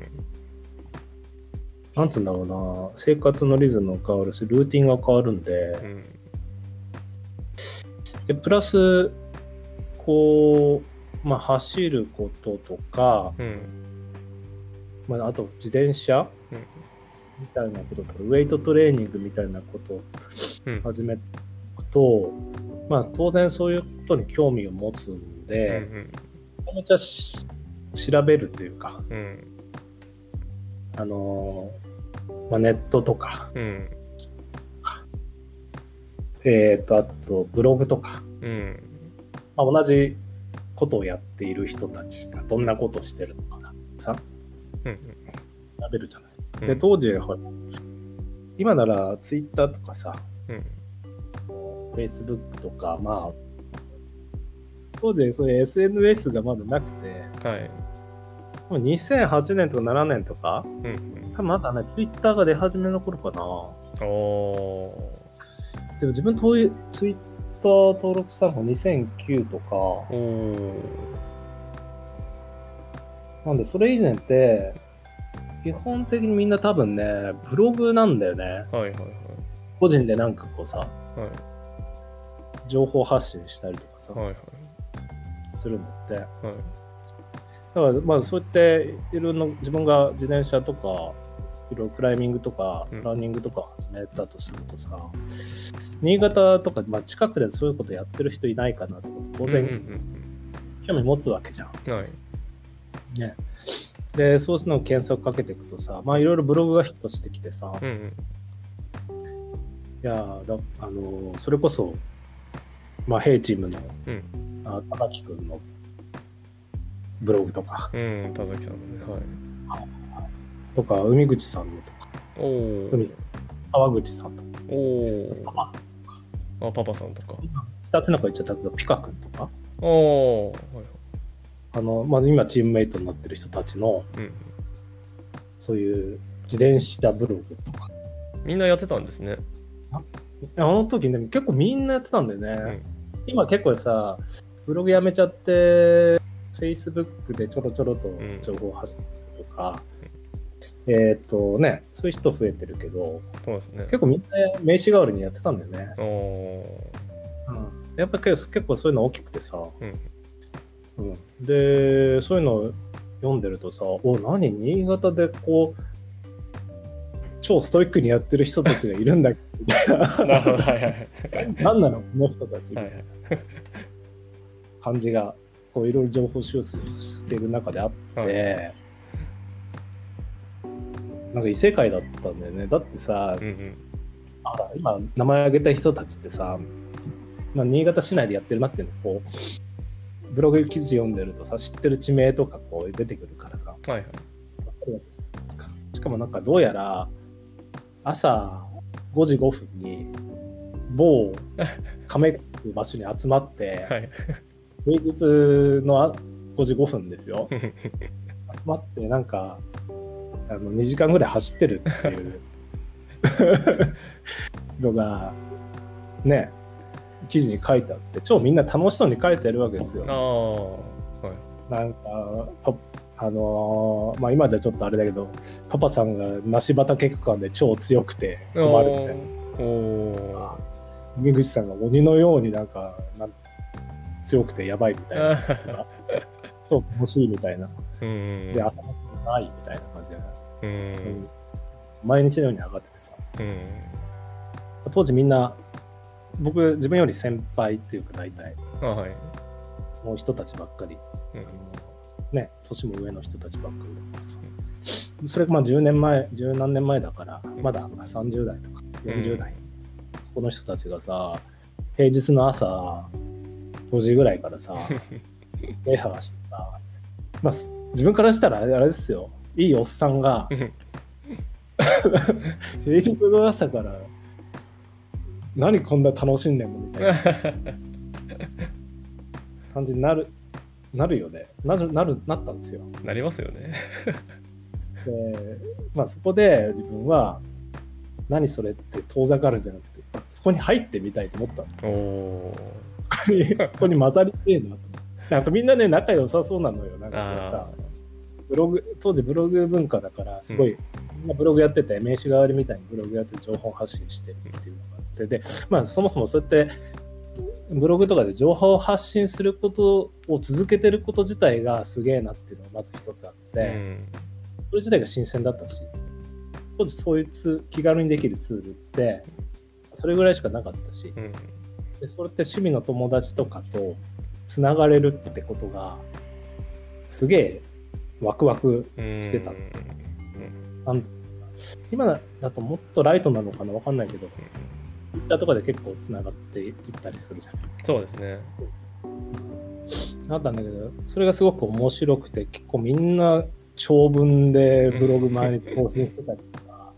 なんつうんだろうな、生活のリズムが変わるし、ルーティンが変わるんで、うん。でプラスこう、まあ、走ることとか、うん。まあ、あと自転車うんみたいなこととかウェイトトレーニングみたいなことをうん。始めると、まあ、当然そういうことに興味を持つんで、めちゃめちゃし調べるというか、うん。うんあのーまあ、ネットとか、うん。えー、とあとブログとか、うん。まあ、同じことをやっている人たちがどんなことをしてるのかなさうん調べるじゃない。うんで当時ほら今ならツイッターとかさうんフェイスブックとかまあ当時そういう SNS がまだなくて、はい。もう2008年とか7年とか、うんうん。多分まだね、ツイッターが出始めの頃かな。おでも自分遠いツイッター登録したのが2009とか。なんでそれ以前って、基本的にみんな多分ね、ブログなんだよね。はいはいはい。個人でなんかこうさ、はい情報発信したりとかさ、はいはい。するのって。だはい。からまあそうやっていろんな自分が自転車とか、いろいろクライミングとかうんランニングとか始めたとするとさ、新潟とか、まあ、近くでそういうことやってる人いないかなとか当うん然うん興味持つわけじゃん。うん。はい。ね。で、そうするのを検索かけていくとさ、まあいろいろブログがヒットしてきてさ、うんうん。いやーだあのーそれこそ、まあ、ヘイチームの、うんあ田崎くんのブログとか、うん、田崎さんのね。はい。とか、海口さんのとか、おー。海沢口さんとか、おー。パパさん、あ、パパさんとか。二つなんか言っちゃったけど、ピカ君とか、おー。はいあの、まあ、今チームメイトになってる人たちの、うん。そういう自転車ブログとか、みんなやってたんですね。あの時ね、結構みんなやってたんだよね。ん今結構さ、ブログやめちゃって、Facebook でちょろちょろと情報発信とか、えっ、とね、そういう人増えてるけど、そうですね。結構みんな名刺代わりにやってたんだよね。おー。うん、やっぱ結構結構そういうの大きくてさ、うん。うん、で、そういうのを読んでるとさ、お、何？新潟でこう、超ストイックにやってる人たちがいるんだみたいな。<laughs> なるほど。はいはい何なのこの人たちみ感じが、こういろいろ情報収集している中であって、はなんか異世界だったんだよね。だってさ、うんうん。今名前挙げた人たちってさ、まあ、新潟市内でやってるなっていうのをこうブログ記事読んでるとさ知ってる地名とかこう出てくるからさはいはい。しかもなんかどうやら朝5時5分に某亀っていう場所に集まって <laughs> はい。平日のあ5時5分ですよ <laughs> 集まってなんかあの2時間ぐらい走ってるっていう <laughs> のがね記事に書いてあって超みんな楽しそうに書いてるわけですあよ。あ。はい。なんかパあのーまあ今じゃちょっとあれだけどパパさんが梨畑区間で超強くて困るみたいな口さんが鬼のようになんかなん強くてやばいみたいなあ <laughs> 超楽しいみたいなうん。で朝の仕事ないみたいな感じで、うん。毎日のように上がっててさうん。当時みんな僕自分より先輩っていうか大体あはい。の人たちばっかり、うん。ね年も上の人たちばっかりだからさ。それがまあ10年前十何年前だからまだ30代とか40代、そこの人たちがさ平日の朝5時ぐらいからさ礼拝してさ、まあ、す自分からしたらあれですよ。いいおっさんがうん。<laughs> 平日の朝から何こんな楽しんでんのみたいな。<laughs> 感じになるなるよね。なるなるなったんですよ。なりますよね。でまあそこで自分は何それって遠ざかるんじゃなくてそこに入ってみたいと思ったの。おー。そこにそこに混ざりてえなとなんかみんなね仲良さそうなのよ。なんかさあブログ当時ブログ文化だからすごい、みんなブログやってて名刺代わりみたいにブログやって情報発信してるっていうのがあってでまあそもそもそうやってブログとかで情報を発信することを続けてること自体がすげえなっていうのがまず一つあって、あ。うん。それ自体が新鮮だったし当時そういうツ気軽にできるツールってそれぐらいしかなかったしうん。でそれって趣味の友達とかとつながれるってことがすげえワクワクうん。してたうん。なん今だともっとライトなのかな？わかんないけど Twitter とかで結構つながっていったりするじゃんそうですね。あったんだけどそれがすごく面白くて結構みんな長文でブログ毎日更新してたりとか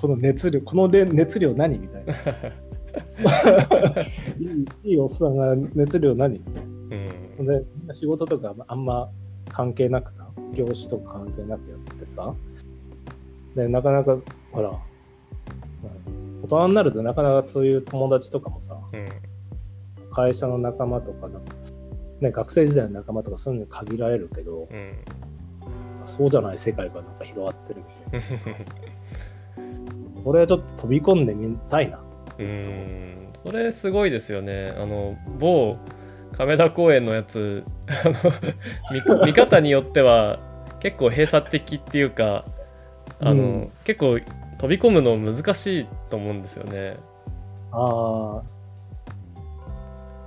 この熱量このれ熱量何みたいな <laughs> いいいいおっさんが熱量何みたいなうん。で仕事とかあんま関係なくさ業種とか関係なくやってさでなかなかほらうん大人になるとなかなかそういう友達とかもさうん会社の仲間とかなんかね、学生時代の仲間とかそういうのに限られるけど、うんそうじゃない世界がなんか広がってるみたいな。これはちょっと飛び込んでみたいな。ずうっとんそれすごいですよねあの某亀田公園のやつあの見 <laughs> 見方によっては結構閉鎖的っていうかあの、うん結構飛び込むの難しいと思うんですよね。ああ、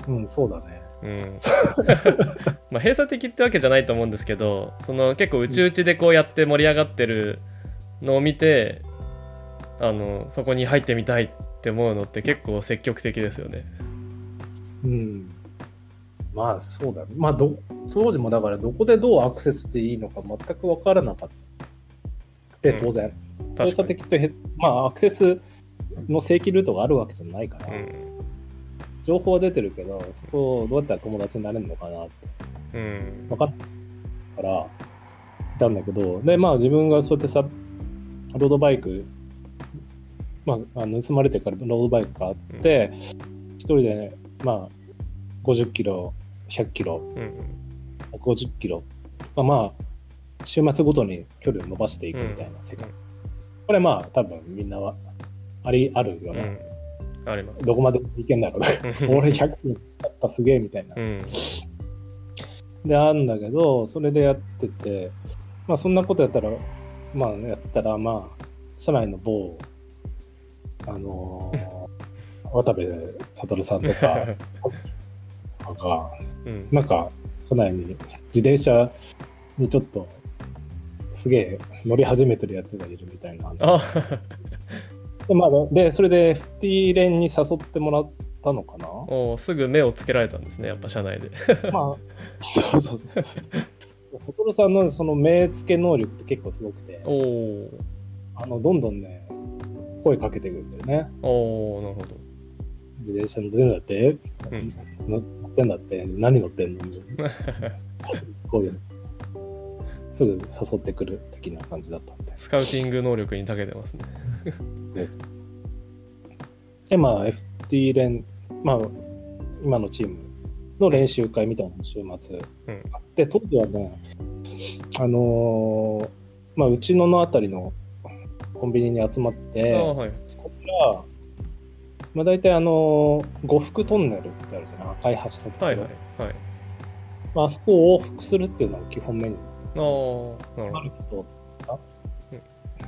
うん、そうだね。うん <laughs> まあ、閉鎖的ってわけじゃないと思うんですけどその結構内々でこうやって盛り上がってるのを見てあのそこに入ってみたいって思うのって結構積極的ですよね。うん。まあそうだね。まあど、当時もだからどこでどうアクセスしていいのか全く分からなかった。うん。当然。閉確かに。鎖的とへ、まあアクセスの正規ルートがあるわけじゃないから、うん。情報は出てるけど、そこをどうやったら友達になれるのかなって。うん。分かったから、いたんだけど、で、まあ自分がそうやってさ、ロードバイク、まあ、あの盗まれてからロードバイクがあって、一人で、ね、まあ、50キロ、100キロ、うん150キロとか、まあ、週末ごとに距離を伸ばしていくみたいな世界。これまあ、多分みんなはありあるよね。うんあります。どこまでいけんだろうね。俺100キロだったすげえみたいなう。んで、あるんだけど、それでやってて、まあそんなことやったら、まあやってたら、まあ、社内の某、あのー <laughs> 渡部悟さんとか <laughs> とかが、うんなんか、社内に自転車にちょっと、すげえ乗り始めてるやつがいるみたいな話あで,、まあ、で、それで FT 連に誘ってもらったのかな？おすぐ目をつけられたんですねやっぱ社内で。まあ、そうそうそうそう。悟さんのその目付け能力って結構すごくて、おおあのどんどんね、声かけてくるんだよね。おーなるほど。自転車乗ってんだって、うん乗ってんだって、何乗ってんの？<laughs> こういうの。すぐ誘ってくる的な感じだったんで。スカウティング能力に長けてますね。そうそう。で、まあ、FT 連、まあ、今のチームの練習会みたいなの週末うんあって、当時はね、あのーまあ、うちののあたりのコンビニに集まっあて、あはい。そこから、まあ、大体あのー呉服トンネルってあるじゃない？赤い橋のところ、はいはいはい。まああそこを往復するっていうのが基本メニューああなるほど。さ、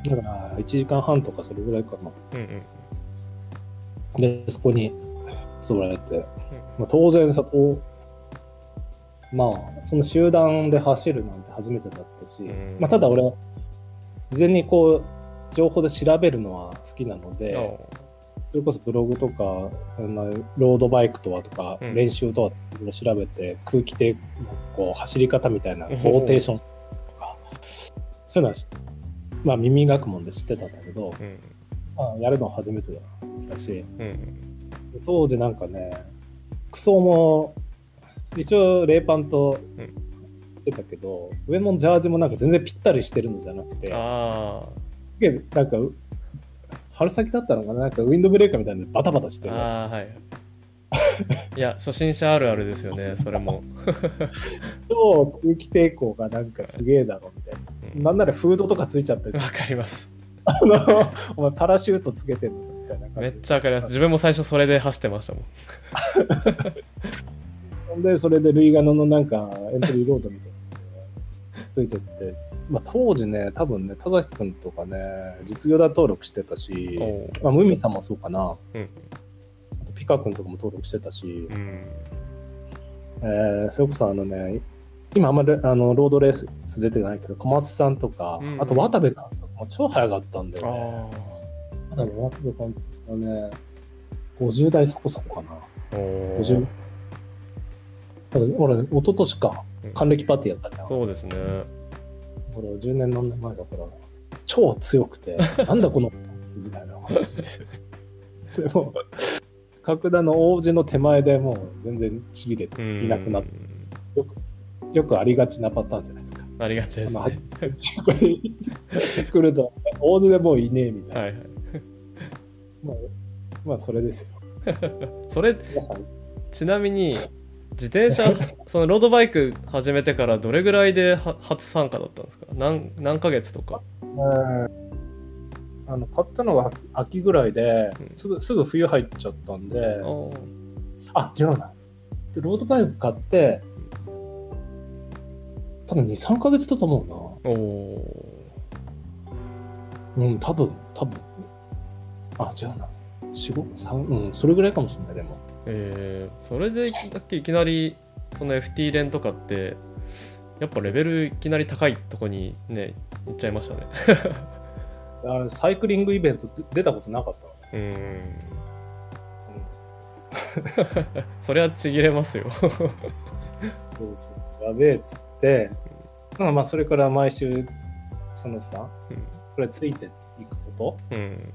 だから1時間半とかそれぐらいかな。ど。うんうん。で、そこに誘われて、まあ、当然さ、とまあ、その集団で走るなんて初めてだったし、うん。まあ、ただ俺は、事前にこう、情報で調べるのは好きなので、あそれこそブログとか、あのロードバイクとはとか、うん。練習とは調べて、空気抵こう走り方みたいな、おローーテーションとか、そういうのはし、まあ、耳学問で知ってたんだけど、あうん。まあ、やるのは初めてだったし、うん。当時なんかね、服装も、一応レーパンとうん。してたけど、上のジャージもなんか全然ぴったりしてるのじゃなくて、なんか、春先だったのかな？なんかウィンドブレーカーみたいなのバタバタしてあるやああはい。<laughs> いや初心者あるあるですよねそれも。<laughs> つと空気抵抗がなんかすげえだろみたいな。なんならフードとかついちゃってる。わかります。あの、お前パラシュートつけてんのみたいな感じめっちゃわかります。自分も最初それで走ってましたもん。ほ <laughs> んで、それでルイガノのなんかエントリーロードみたいなついてって、まあ、当時ね、多分ね、田崎くんとかね、実業団登録してたし、まあ、ムミさんもそうかな、うんあとピカ君とかも登録してたし、うんえーそれこそあのね、今あんまりあのロードレース出てないけど、小松さんとか、うんあと渡部監督も超早かったんだよね。あ渡部監督はね、50代そこそこかな。あ。お50ーだって俺、一昨年かうん、還暦パーティーやったじゃん。そうですね。俺、10年何年前だから、超強くて、<laughs> なんだこのみたいな話で。<laughs> でも、角田の王子の手前でもう全然ちぎれてうんいなくなって、よくよくありがちなパターンじゃないですか。ありがちですまあね。これ <laughs> 来ると、大津でもういねえみたいな。はいはい。まあ、まあ、それですよ。それ皆さん、ちなみに自転車 <laughs> そのロードバイク始めてからどれぐらいでは初参加だったんですか？何何ヶ月とか？あの買ったのが秋秋ぐらいでうん。すぐすぐ冬入っちゃったんで、あー。あ違うな。でロードバイク買って多分23ヶ月だと思おおうなうん多分多分。あ違うな。4 5 3うんそれぐらいかもしれないでもえー、それでだっけいきなりその FT 連とかってやっぱレベルいきなり高いとこにね行っちゃいましたね。<laughs> あれサイクリングイベントで出たことなかった？わうーん。そりゃちぎれますよ。そうそう。やべえっつって。まあまあそれから毎週そのさ、うん。それついていくこと？うん。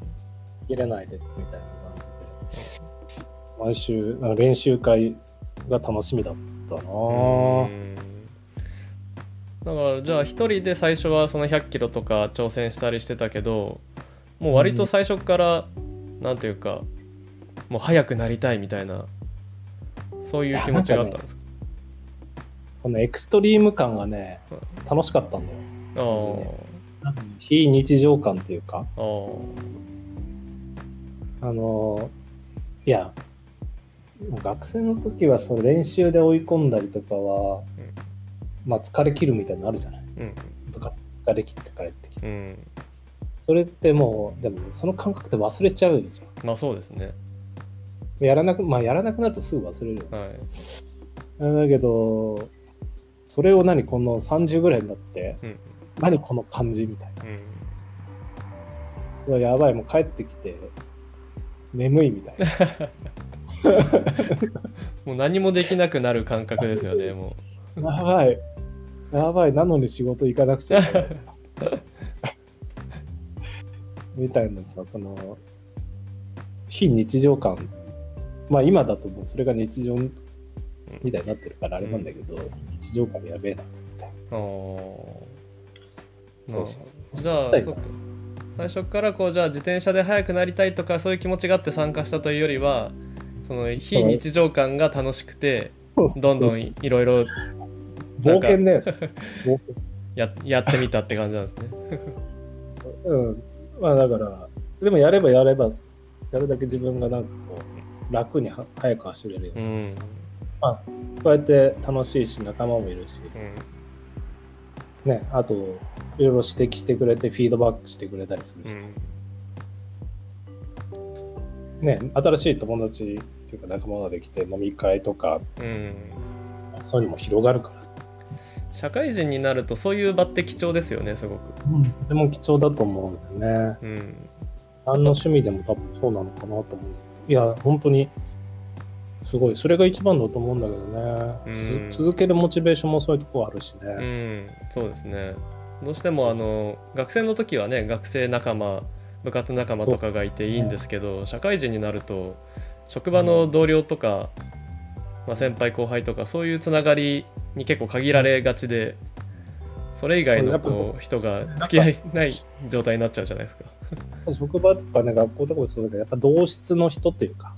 入れないでみたいな感じで毎週なんか練習会が楽しみだったな。だからじゃあ一人で最初はその100キロとか挑戦したりしてたけどもう割と最初から、なんていうかもう速くなりたいみたいなそういう気持ちがあったんですか？このエクストリーム感がね楽しかったんだよ。あ非日常感っていうか。あのいや学生の時はその練習で追い込んだりとかは、まあ疲れ切るみたいなのあるじゃない。うん。部活疲れ切って帰ってきて。うん。それってもうでもその感覚って忘れちゃうじゃまあそうですね。んやらなくまあやらなくなるとすぐ忘れるよね。はい。だけどそれを何この30ぐらいになってうん。何この感じみたいな。うん。やばいもう帰ってきて眠いみたいな <laughs> <laughs> もう何もできなくなる感覚ですよねもやばい。やばい。なのに仕事行かなくちゃいけない。と <laughs> かみたいなさその非日常感。まあ今だともうそれが日常みたいになってるからあれなんだけど、日常感やべえなっつって。うああそうそうじゃあそっか。最初からこうじゃあ自転車で速くなりたいとかそういう気持ちがあって参加したというよりはその非日常感が楽しくてどんどんいいろいろ冒険ねややってみたって感じなんですね。そうそう。うん。まあだからでもやればやればやるだけ自分がなんかこう楽には早く走れるよううんになってさ、こうやって楽しいし仲間もいるし。うん。ねあといろいろ指摘してくれてフィードバックしてくれたりするし。さ、ね新しい友達っていうか仲間ができて飲み会とかうんうんそういうのも広がるからさ、社会人になるとそういう場って貴重ですよねすごく。でも貴重だと思うんだよねうん何の趣味でも多分そうなのかなと思う。いや、本当に、すごい。それが一番だと思うんだけどね。うんつ続けるモチベーションもそういうとこあるしうね。ん、そうですね。どうしてもあの学生の時はね学生仲間部活仲間とかがいていいんですけど、社会人になると職場の同僚とか、まあ、先輩後輩とかそういうつながりに結構限られがちでそれ以外のこう人が付き合いない状態になっちゃうじゃないですか。職場とかね、学校とかもそうだけど、やっぱ同質の人というか、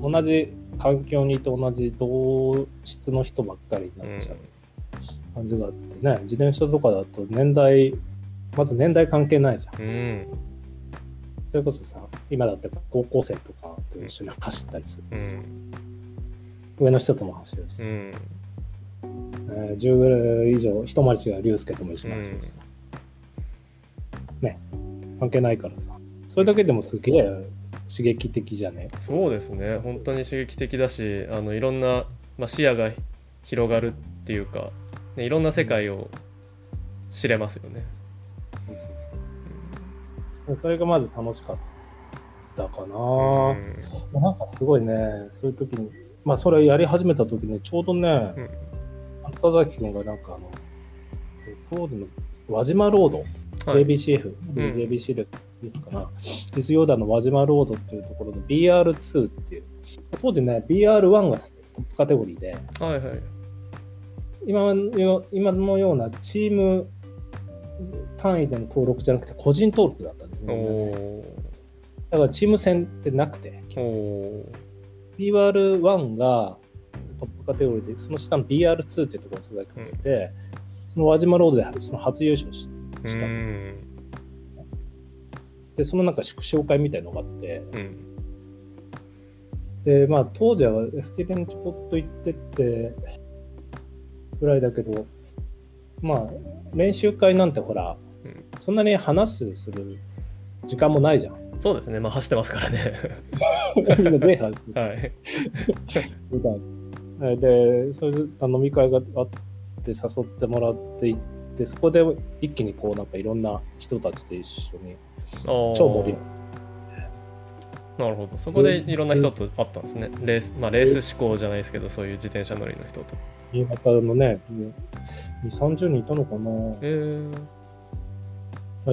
同じ環境にいて同じ同質の人ばっかりにうんなっちゃう感じがあってね、自転車とかだと年代、まず年代関係ないじゃん。うんそれこそさ、今だって高校生とかと一緒に走ったりすうるしさ、ん。上の人とも走るし。さ、うん。えー10ぐらい以上、一回り違う竜介とも一緒に走るし。さ、ね、関係ないからさ、それだけでもすげえ刺激的じゃね？そうですね。本当に刺激的だしあのいろんな、まあ、視野が広がるっていうか、ね、いろんな世界を知れますよね。そうそうそうそう。それがまず楽しかったかな、うん。なんかすごいね、そういう時に、まあそれやり始めた時にちょうどね、うん。田崎君がなんかあの、え当時の輪島ロード、はい。JBCF、ん。JBC でいいのかな、実業団の輪島ロードっていうところの BR2 っていう、当時ね、BR1 がトップカテゴリーで、はいはい。今の今のようなチーム単位での登録じゃなくて個人登録だったんだよおね。おだからチーム戦ってなくて、ー。お BR1 がトップカテゴリーで、その下の BR2 っていうところに素材組んでて、その輪島ロードでその初優勝しーしたで、そのなんか祝勝会みたいのがあって、うん。で、まあ当時は FT レンチポット行ってってぐらいだけど、まあ練習会なんてほら、うん。そんなに話する時間もないじゃん。そうですね。まあ走ってますからね。みんな全員話してはい。みたいな。えで、それであ飲み会があって誘ってもらって行って、そこで一気にこうなんかいろんな人たちと一緒に超超盛りなるほど。そこでいろんな人と会ったんですね。レースまあレース志向じゃないですけどそういう自転車乗りの人と。新潟のね、2、30人いたのかな。えー、まあ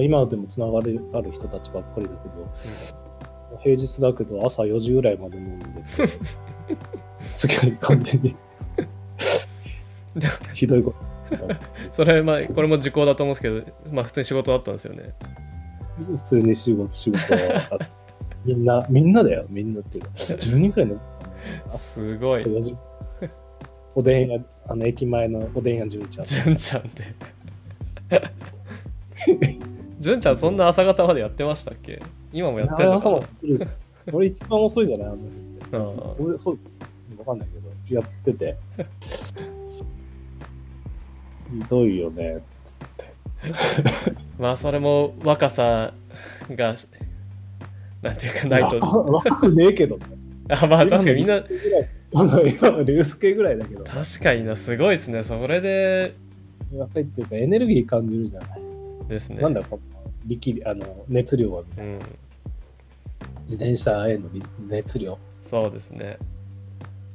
今でもつながりある人たちばっかりだけど、平日だけど朝4時ぐらいまで飲んでて、次は完全に。で <laughs> ひどいこと。それまあこれも時効だと思うんですけどまあ普通に仕事だったんですよね。普通に仕事、仕事みんな、みんなだよ、みんなっていうか、10人くらい飲んでた。ね。すごい。朝4時。おでん屋、あの駅前のおでん屋純ちゃん。純ちゃんって純ちゃんそんな朝方までやってましたっけ？今もやってるのかな？俺一番遅いじゃないあのそれそう、わかんないけど、やってて。ひどいよね、つって。まあそれも若さがなんていうかないと。若若くねえけどね。あまあ確かにみんな。今のリュース系ぐらいだけど、確かになすごいですね。それで。若いっていうかエネルギー感じるじゃない。ですね。なんだこの力あの熱量はうん。自転車への熱量。そうですね。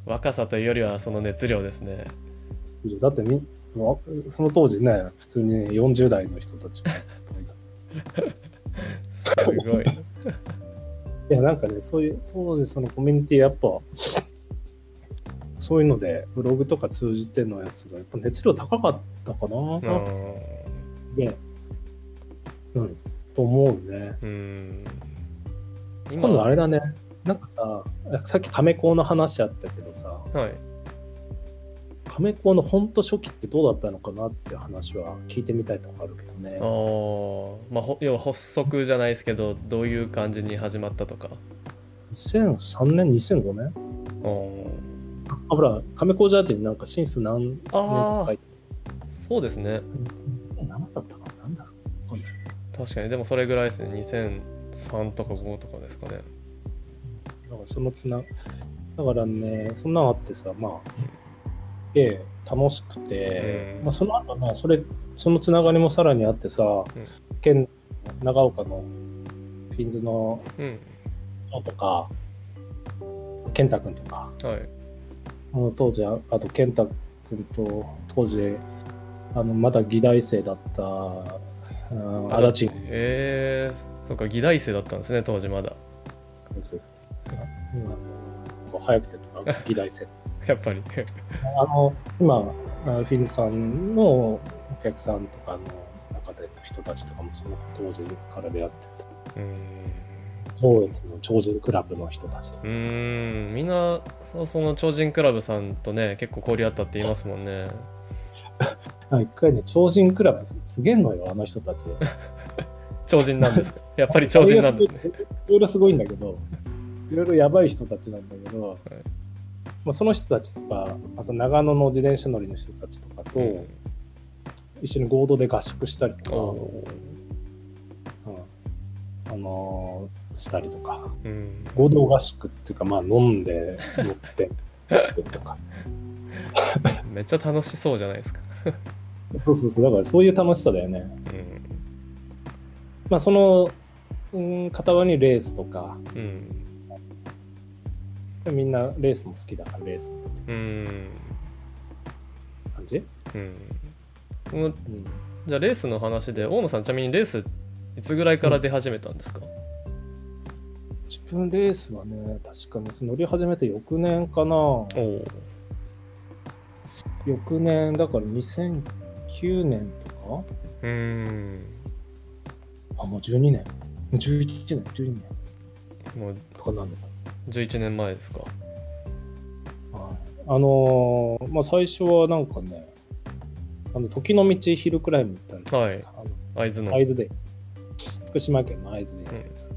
若さというよりはその熱量ですね。だってみその当時ね普通に40代の人たちがい <laughs> たすごい。<laughs> いやなんかねそういう当時そのコミュニティやっぱそういうのでブログとか通じてのやつがやっぱ熱量高かったかな、うん。でうん。と思うね。うん。今度あれだね。なんかささっき亀甲の話あったけどさ。はい。亀甲のほんと初期ってどうだったのかなっていう話は聞いてみたいとこあるけどね。あー。まあほ要は発足じゃないですけどどういう感じに始まったとか。2003年2005年？あー。あほら亀甲ジャージになんかシンス何年か書いてそうですね確かに。でもそれぐらいですね。2003とか5とかですかね。だからそのつなだからねそんなのあってさまあええ楽しくて、うん。まあ、その後ねそれそのつながりもさらにあってさ、県長岡のフィンズのうん。人とか健太君とかはい。あの当時ああと健太君と当時あのまだ議題生だったうん足立。えー、そっか議題生だったんですね当時まだ。そうそうう。ん。こう早くてとか議題生。<laughs> やっぱり。<laughs> あの今あフィンズさんのお客さんとかの中での人たちとかもその当時から出会ってたうーん。上越の超人クラブの人たちとか。うーん。みんなそその超人クラブさんとね結構交流あったって言いますもんね。あ <laughs> 一回ね超人クラブすげえのよあの人たち。超人なんですか？やっぱり超人なんですね。いろいろすごいんだけどいろいろやばい人たちなんだけど、まあ、その人たちとかあと長野の自転車乗りの人たちとかとうん。一緒に合同で合宿したりとか、おうん。あのーしたりとか。ーうん。合同合宿っていうかまあ飲んで乗って <laughs> とか <laughs> めっちゃ楽しそうじゃないですか。そうそうそうだからそういう楽しさだよね。うん。まあその、うん、傍らにレースとか。うん。みんなレースも好きだからレースも。うん。る感じ、うん。うん、じゃあレースの話で大野さんちなみにレースいつぐらいから出始めたんですか、自分レースはね確かに乗り始めて翌年かな。おお翌年、だから2009年とうーん。か、あ、もう12年、もう11年、12年。もうとかなんだ11年前ですか？はい。あのーまあ最初はなんかね、あの時の道ヒルクライムってあるじゃないですか。あの会津の。会津で、福島県の会津でやるやつ。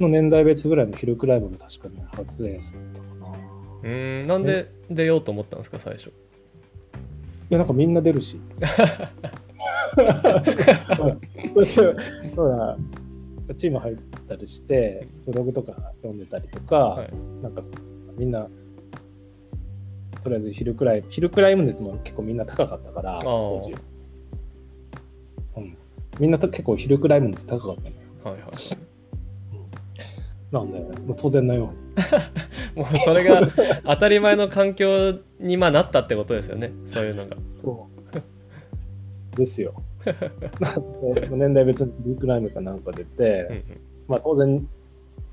の年代別ぐらいのヒルクライムが確かね、初レースだったかな。いうーん。なんで出ようと思ったんですか最初？や、なんかみんな出るし。<laughs> ほら、チーム入ったりして、ブログとか読んでたりとか、はいなんかさ、みんな、とりあえずヒルクライム、ヒルクライム熱も結構みんな高かったから、当時。うん。みんなと結構ヒルクライム熱高かったのよ。はいはいなんで、もう当然のように。<laughs> もうそれが当たり前の環境にまあなったってことですよねそういうのがそう。ですよ。<laughs> 年代別にヒルクライムかなんか出て、うんうんまあ当然、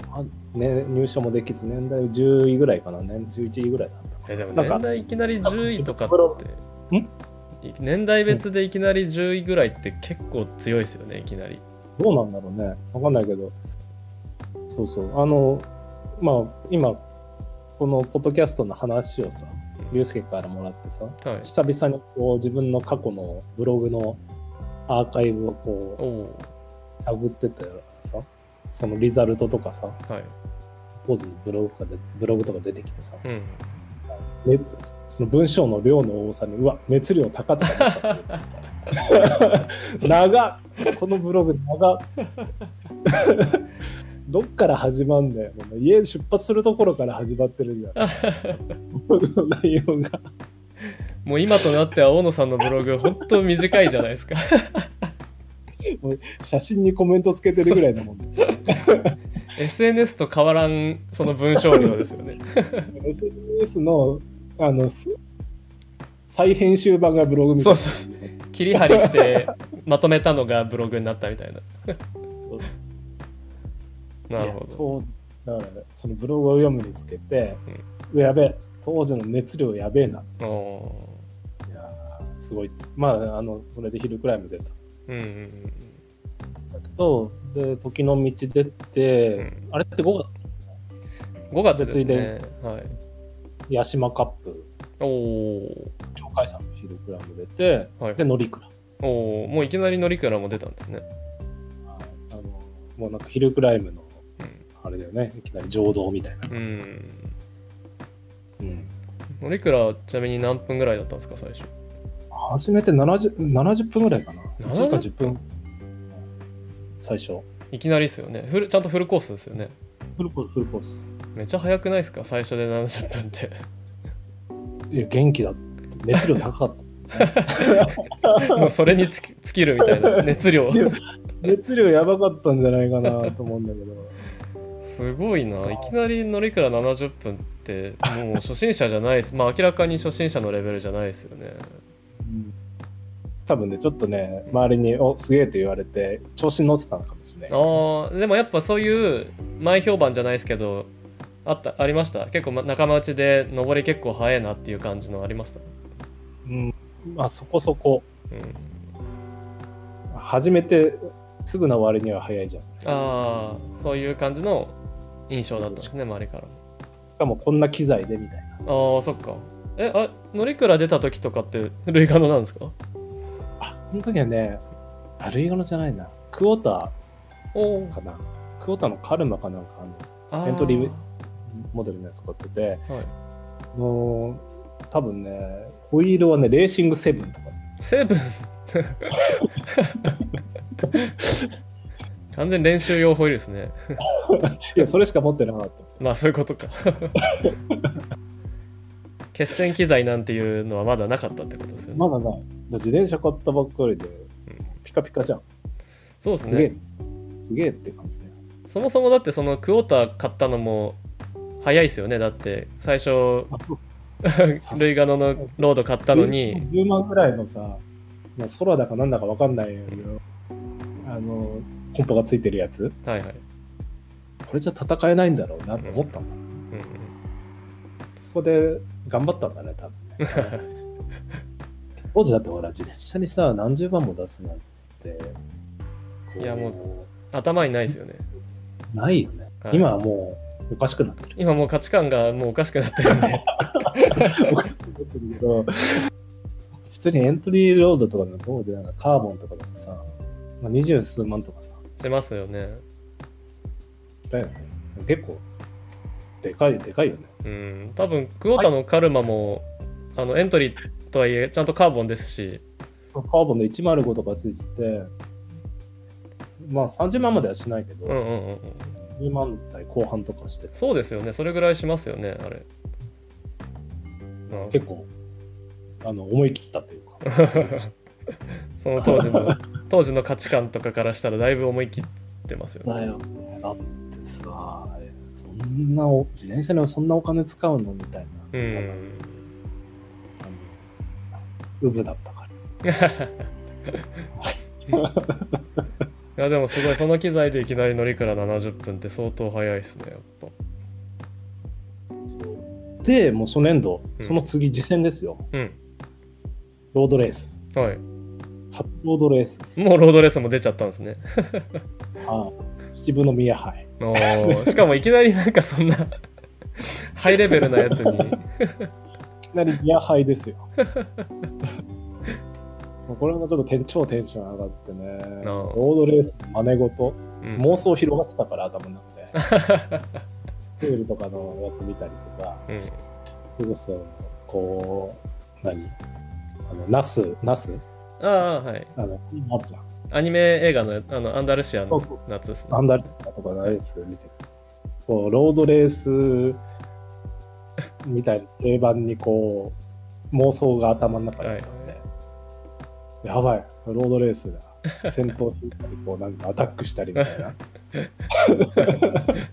まあね、入賞もできず、年代10位ぐらいかな、ね、11位ぐらいだったでも年代いきなり10位とかって年代別でいきなり10位ぐらいって結構強いですよねいきなりな。どうなんだろうね。わかんないけど。そうそう。あの、まあ今、このポッドキャストの話をさ、竜介からもらってさ、はい。久々にこう自分の過去のブログのアーカイブをこう探ってたらさ、そのリザルトとかさ、はい。当時のブログとかでブログとか出てきてさ、うん。熱その文章の量の多さに、うわ、熱量高とか思った。<laughs> 長っ。このブログ長っどっから始まんだよ。家出発するところから始まってるじゃん。内容が。もう今となっては大野さんのブログ本当短いじゃないですか写真にコメントつけてるぐらいだもん、ね。<laughs> SNS と変わらんその文章量ですよね SNS のあのす再編集版がブログみたいな感じで。切り張りしてまとめたのがブログになったみたいななるほど。当時だからそのブログを読むにつけて、うわやべえ当時の熱量やべえなって。おいやーすごいっつまああのそれでヒルクライム出た。うんうんうんだけどで時の道出て、うん。あれって5月？5月ですついねではい。八島カップ。おお鳥海山のヒルクライム出てはい。で乗鞍。おおもういきなり乗りからも出たんですね。はい。あのもうなんかヒルクライムのうんあれだよね。いきなり浄土みたいな、うん。うん、乗り倉ちなみに何分ぐらいだったんですか最初？初めて 70, 70分ぐらいかな。1時間70 10分。最初。いきなりですよね。フルちゃんとフルコースですよね。フルコースフルコース。めっちゃ早くないですか？最初で70分って。いや元気だ。熱量高かった。<laughs> もうそれにつき尽きるみたいな熱量。熱量やばかったんじゃないかなと思うんだけどすごいな。いきなり乗り倉70分ってもう初心者じゃないです。<laughs> まあ明らかに初心者のレベルじゃないですよね。うん。多分ねちょっとね周りに「おすげえ」と言われて調子に乗ってたのかもしれない。あーでもやっぱそういう前評判じゃないですけどあったありました？結構ま仲間内で登り結構早いなっていう感じのありました？うん。まあそこそこ。うん。初めてすぐの割には早いじゃん。しああそういう感じの印象だった。んですね周りから。かもこんな機材でみたいな。ああそっか。えあ乗り倉出た時とかってルイガノなんですか？あこの時はねあルイガノじゃないな。クォータおおー。かな。クォーターのカルマかなんかあのエントリーモデルのやつ買っててはい。もう多分ねホイールはねレーシングセブンとか。セブン？<laughs> <laughs> 完全練習用ホイールですね。<laughs> いやそれしか持ってなかった。まあそういうことか。<laughs> 決戦機材なんていうのはまだなかったってことですよね、まだない。自転車買ったばっかりでピカピカじゃん。そうですすげえ。ねすげえって感じだよ。そもそもだってそのクォーター買ったのも早いですよね。だって最初ルイ <laughs> ガノのロード買ったのに。10万ぐらいのさ、まあ、空だかなんだかわかんないけどあのコンポがついてるやつ？はいはい、これじゃ戦えないんだろうなって思ったんだ、うんうん、そこで頑張ったんだね多分ね <laughs> 当時だってほら、自転車にさ、何十万も出すなんて、こいやも頭にないですよね。う、ないよね。はい今はもう、おかしくなってる。今もう価値観がもうおかしくなってるんで。<laughs> おかしくなってるけど、普通にエントリーロードとかのどうでなんかカーボンとかだとさ、まあ、二十数万とかさ、しますよね。だよね。結構、でかい、でかいよね。うん。多分、クオータのカルマも、あのエントリーとはいえ、ちゃんとカーボンですし、カーボンの105とかついてて、まあ30万まではしないけど、うんうんうんうん。10万台後半とかして、そうですよね。それぐらいしますよね、あれ。うん結構、あの、思い切ったというか、<laughs> <laughs> その当時の当時の価値観とかからしたらだいぶ思い切ってますよね。だよね。だってさ、そんなお、自転車にそんなお金使うのみたいな。うん。あのウブだったから。<laughs> いやでもすごいその機材でいきなり乗りから70分って相当早いですねやっぱで、もう初年度、うんその次、次戦ですよ。うんロードレース。はい初ロードレースです。もうロードレースも出ちゃったんですね。はい。秩父宮杯。しかもいきなりなんかそんなハイレベルなやつに。いきなり宮杯ですよ。これもちょっとテン超テンション上がってね。あロードレースの真似事、うん。妄想広がってたから頭の中で。プールとかのやつ見たりとか、うん。それこそ、こう、何？あの、ナス、ナス？ああはいあの、今あるじゃん。アニメ映画のあのアンダルシアのそうそう夏ですねアンダルスとかのやつ見てこう、ロードレースみたいな定番にこう、妄想が頭の中にあって、やばい、ロードレースだ。戦闘引いたり、こう、なんかアタックしたりみたいな。<laughs>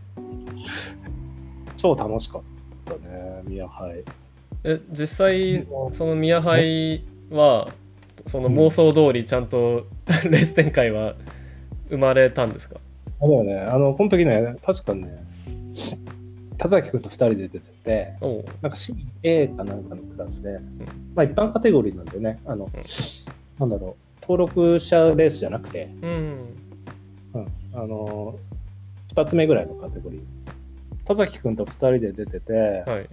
超楽しかったね、ミヤハイ。え実際その宮杯はその妄想通りちゃんと <laughs> レース展開は生まれたんですか？あだよね、あの、この時ね、確かね、田崎君と2人で出てて、なんか CA かなんかのクラスで、まあ一般カテゴリーなんでね、あの、なんだろう、登録者レースじゃなくて、うん。うん、あの、2つ目ぐらいのカテゴリー。田崎君と2人で出てて、はい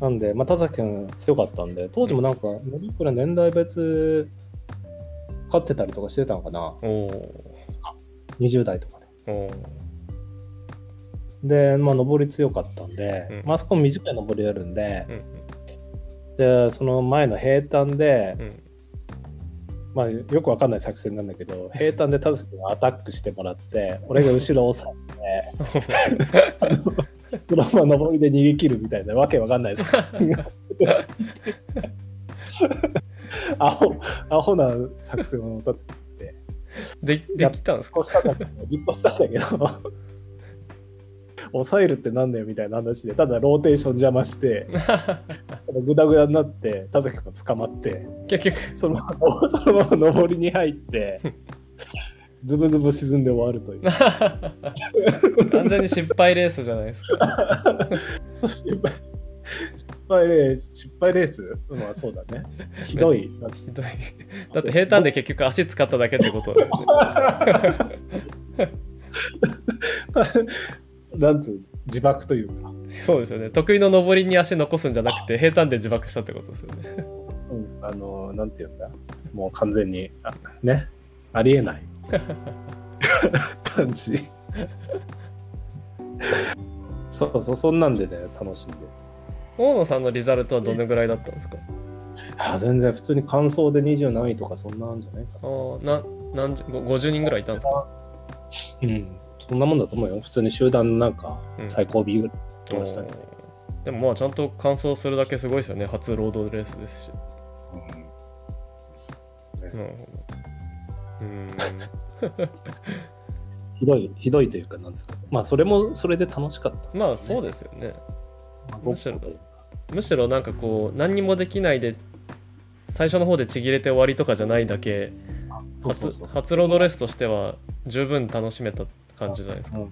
なんで、まあ、田崎君強かったんで、当時もなんか、乗りこれ年代別勝ってたりとかしてたのかな、おお20代とかで。で、まあ、上り強かったんで、うん。まああそこも短い上りやるんでう、んで、その前の平坦で、うん。まあ、よくわかんない作戦なんだけど、平坦で田崎君がアタックしてもらって、俺が後ろを押さえて、<laughs> <laughs> そのまま上りで逃げ切るみたいなわけわかんない作戦が。<laughs> アホ、アホな作戦を立てて、でできたんですか？したんだけど、実行したんだけど、抑えるってなんだよみたいな話で、ただローテーション邪魔して、グダグダになって、田崎君が捕まって、結局。そのまま <laughs> そのまま上りに入って、ズブズブ沈んで終わるという。完全に失敗レースじゃないですか。<laughs> そう失敗失敗レース、失敗レース？まあそうだね。ひどい。ひどい。だって平坦で結局足使っただけってこと <laughs> なんつうの？自爆というか、そうですよね。得意の上りに足残すんじゃなくて平坦で自爆したってことですよね。うん、あの、なんていうんだ、もう完全に、あね、ありえない感じ。そうそう、そんなんでね、楽しんで。大野さんのリザルトはどのぐらいだったんですか？あ全然普通に感想で20何位とかそんなんじゃないかあーな何十ご50人ぐらいいたんですか？な。うん、そんなもんだと思うよ。普通に集団なんかうん最高 B ぐらい来ましたね。おーでもまあちゃんと完走するだけすごいですよね初ロードレースですしうんねなるほどうん。ひどい、ひどいというか、なんですか。まあ、それもそれで楽しかった。まあそうですよね。まあむしろむしろなんかこう何にもできないで最初の方でちぎれて終わりとかじゃないだけ初初ロードレースとしては十分楽しめた感じじゃないですか。うん。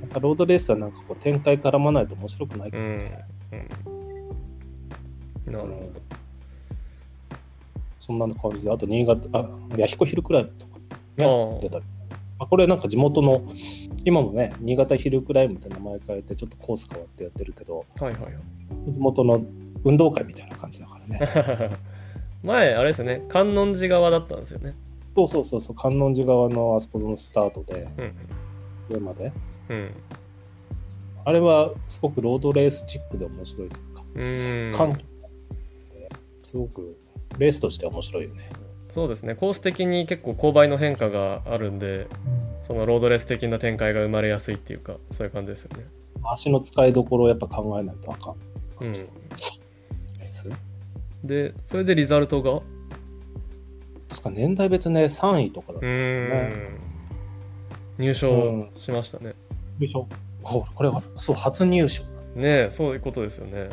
やっぱロードレースはなんかこう展開絡まないと面白くないからうん、ね。うん、なるほどそんな感じで、あと新潟、あ、弥彦ヒルクライムとか、ね、出たり。まあ、これなんか地元の、今もね、新潟ヒルクライムって名前変えて、ちょっとコース変わってやってるけど、はいはいはい。地元の運動会みたいな感じだからね。<laughs> 前あれですよね観音寺側だったんですよね。そうそうそうそう、観音寺側のあそこのスタートで、うん。上まで。うん。あれはすごくロードレースチックで面白いというか、うん。すごくレースとして面白いよね。そうですね。コース的に結構勾配の変化があるんでそのロードレース的な展開が生まれやすいっていうかそういう感じですよね。足の使いどころをやっぱ考えないとあかんううん。でそれでリザルトが？う確か年代別ね、3位とかだった。ーん。入賞しましたね、でしょここれは、そう、初入賞。ねえそういうことですよね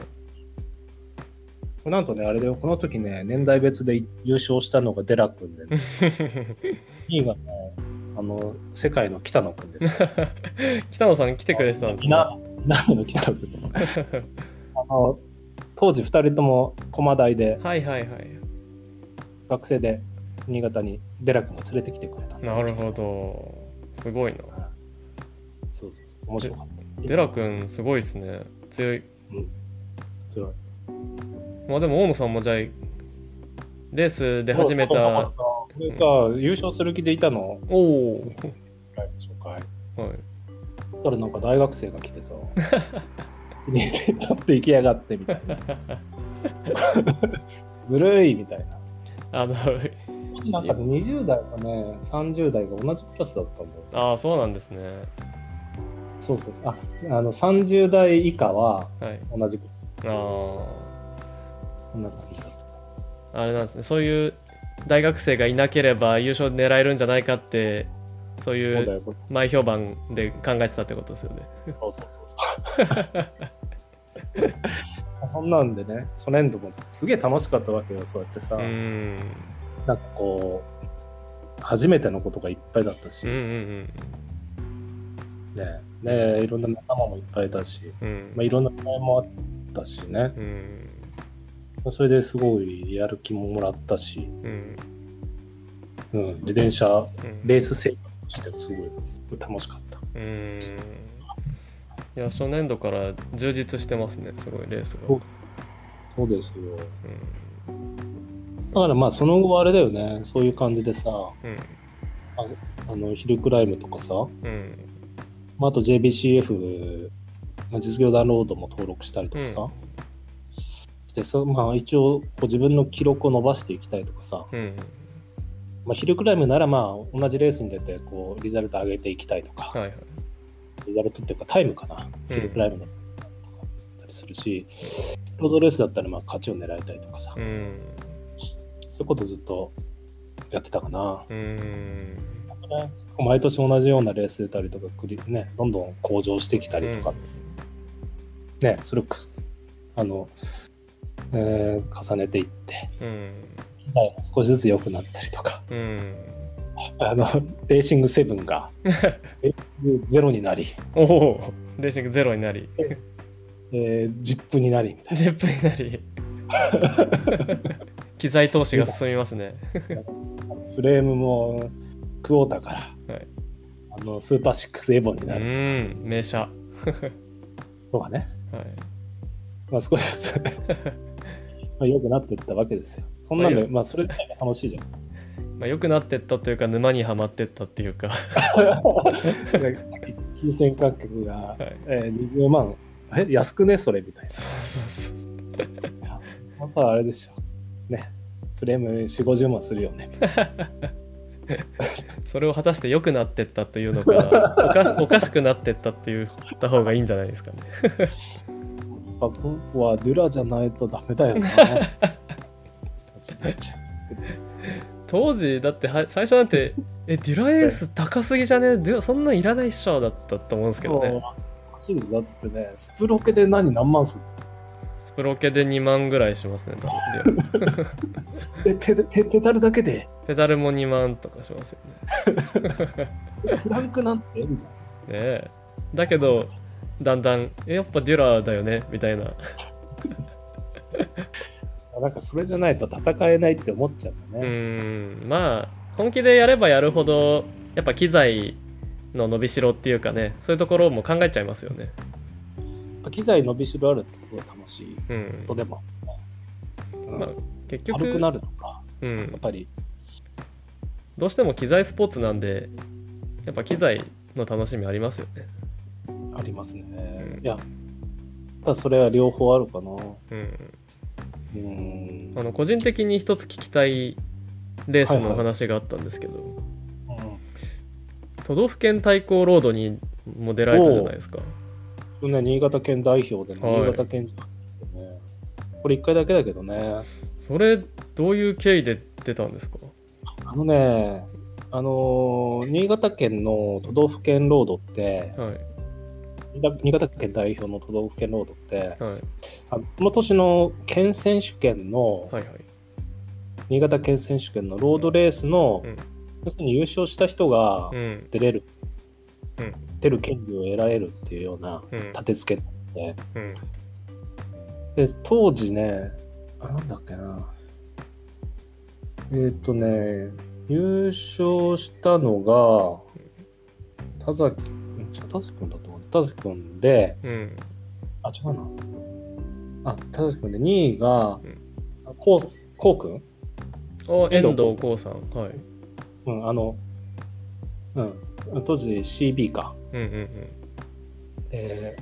なんとね、あれでこの時ね、年代別で優勝したのがデラ君で、ね、<laughs> 2位がね、あの、世界の北野君ですよ。<laughs> 北野さん来てくれてたんですね。稲稲の北野君とか。あの、当時2人とも駒大で、はいはいはい。学生で新潟にデラ君が連れてきてくれたんだなるほど。すごいな。そうそうそう、面白かった。デラ君すごいですね。強い。強い。まあでも大野さんもじゃあレースで始めたこれさ、優勝する気でいたの、おおライブ紹介。はいたらなんか大学生が来てさ、に立って行きやがってみたいな。<laughs> ずるいみたいな。あのなんかね20代とね、30代が同じクラスだったんだよ。ああそうなんですねそうそうそう。あ、あの30代以下ははい同じく、あそんな感じだった。ああれなんですね。そういう大学生がいなければ優勝狙えるんじゃないかってそういう前評判で考えてたってことですよね。そうそうそうそう。<laughs> そんなんでね、初年度もすすげえ楽しかったわけよ、そうやってさ。うーん。なんかこう、初めてのことがいっぱいだったし、うんうんね。ねいろんな仲間もいっぱいいたし、うん。うんまあ、いろんな場合もあったしね、うんそれですごいやる気ももらったし、うんうん、自転車うん。レース生活としてもすごい楽しかった。うーん。いや初年度から充実してますねすごいレースが。そうそうですよ。うん。だからまあその後はあれだよね、そういう感じでさ、うん。あのヒルクライムとかさ、うん。まあ、あと JBCF、まあ、実業団ロードも登録したりとかさ、してさまあ、一応こう自分の記録を伸ばしていきたいとかさ、うんまあ、ヒルクライムならまあ同じレースに出てこうリザルト上げていきたいとか、はいはい。リザルトっていうかタイムかな、うん。ヒルクライムのとかだったりするし、ロードレースだったらまあ勝ちを狙いたいとかさ、うん。そういうことずっとやってたかな。うん。それ毎年同じようなレース出たりとか、ね、どんどん向上してきたりとか、ね、それあの、えー重ねていって、うん。機材も少しずつ良くなったりとか、うん。あのレーシング7が <laughs> レーシングゼロになり、おおレーシングゼロになり。えー、ジップになりみたい10分になり。<laughs> 機材投資が進みますね。な。フレームもクォーターから、はい。あのスーパーシックスエボにうなるん名車。とかね、はい。まあ、少しずつ <laughs> まあ良くなっていったわけですよ。そんなんで、まあまあ、それ自体が楽しいじゃん。<laughs> まあ、良くなってったというか沼にはまってったっていうか。<laughs> 金銭感覚が、はい。えー、20万え安くね？それみたいそうそうそう。なやっぱあれでしょ。ね。フレーム4 5 0万するよね。<laughs> それを果たして良くなってったというのかおかしおかしくなってったって言った方がいいんじゃないですかねなやっぱここはドゥラじゃないとダメだよな。<laughs> 当時だっては最初なんてえデュラエース高すぎじゃね？デュラそんなんいらないっしょだったと思うんですけどね。おかしいでしょだってねスプロケで何何万すスプロケで2万ぐらいしますね。<laughs> ペペペダルだけで？ペダルも2万とかしますよね。<laughs> えフランクなんて？ねえ。だけどだんだんえやっぱデュラだよね？みたいな。<laughs> あなんかそれじゃないと戦えないって思っちゃうんだうね。ん。まあ本気でやればやるほどやっぱ機材の伸びしろっていうかねそういうところも考えちゃいますよね。機材伸びしろあるってすごい楽しいうん。ことでもうんまあ結局軽くなるとか、うん。やっぱり、どうしても機材スポーツなんでやっぱ機材の楽しみありますよねありますね。うん。いや、それは両方あるかな。うん。うん。あの個人的に一つ聞きたいレースのはいはい話があったんですけど、うん。都道府県対抗ロードにも出られたじゃないですか。ね、新潟県代表でね、はい。新潟県、ね、これ1回だけだけどね、それどういう経緯で出たんですか？あのね、あのー新潟県の都道府県ロードって、はい新潟県代表の都道府県ロードって、はい。あのその年の県選手権の、はいはい。新潟県選手権のロードレースの、うん。要するに優勝した人がうん。出れる、うん。出る権利を得られるっていうようなうん。立て付けで、うん。で当時ねあなんだっけな。えっ、とね優勝したのが田崎田崎君だと思う田崎君でうん。あ違うな。あ田崎君で2位がこうこう君あ遠遠藤藤光さん。はい。うんあのうん。当時 CB か。うんうんで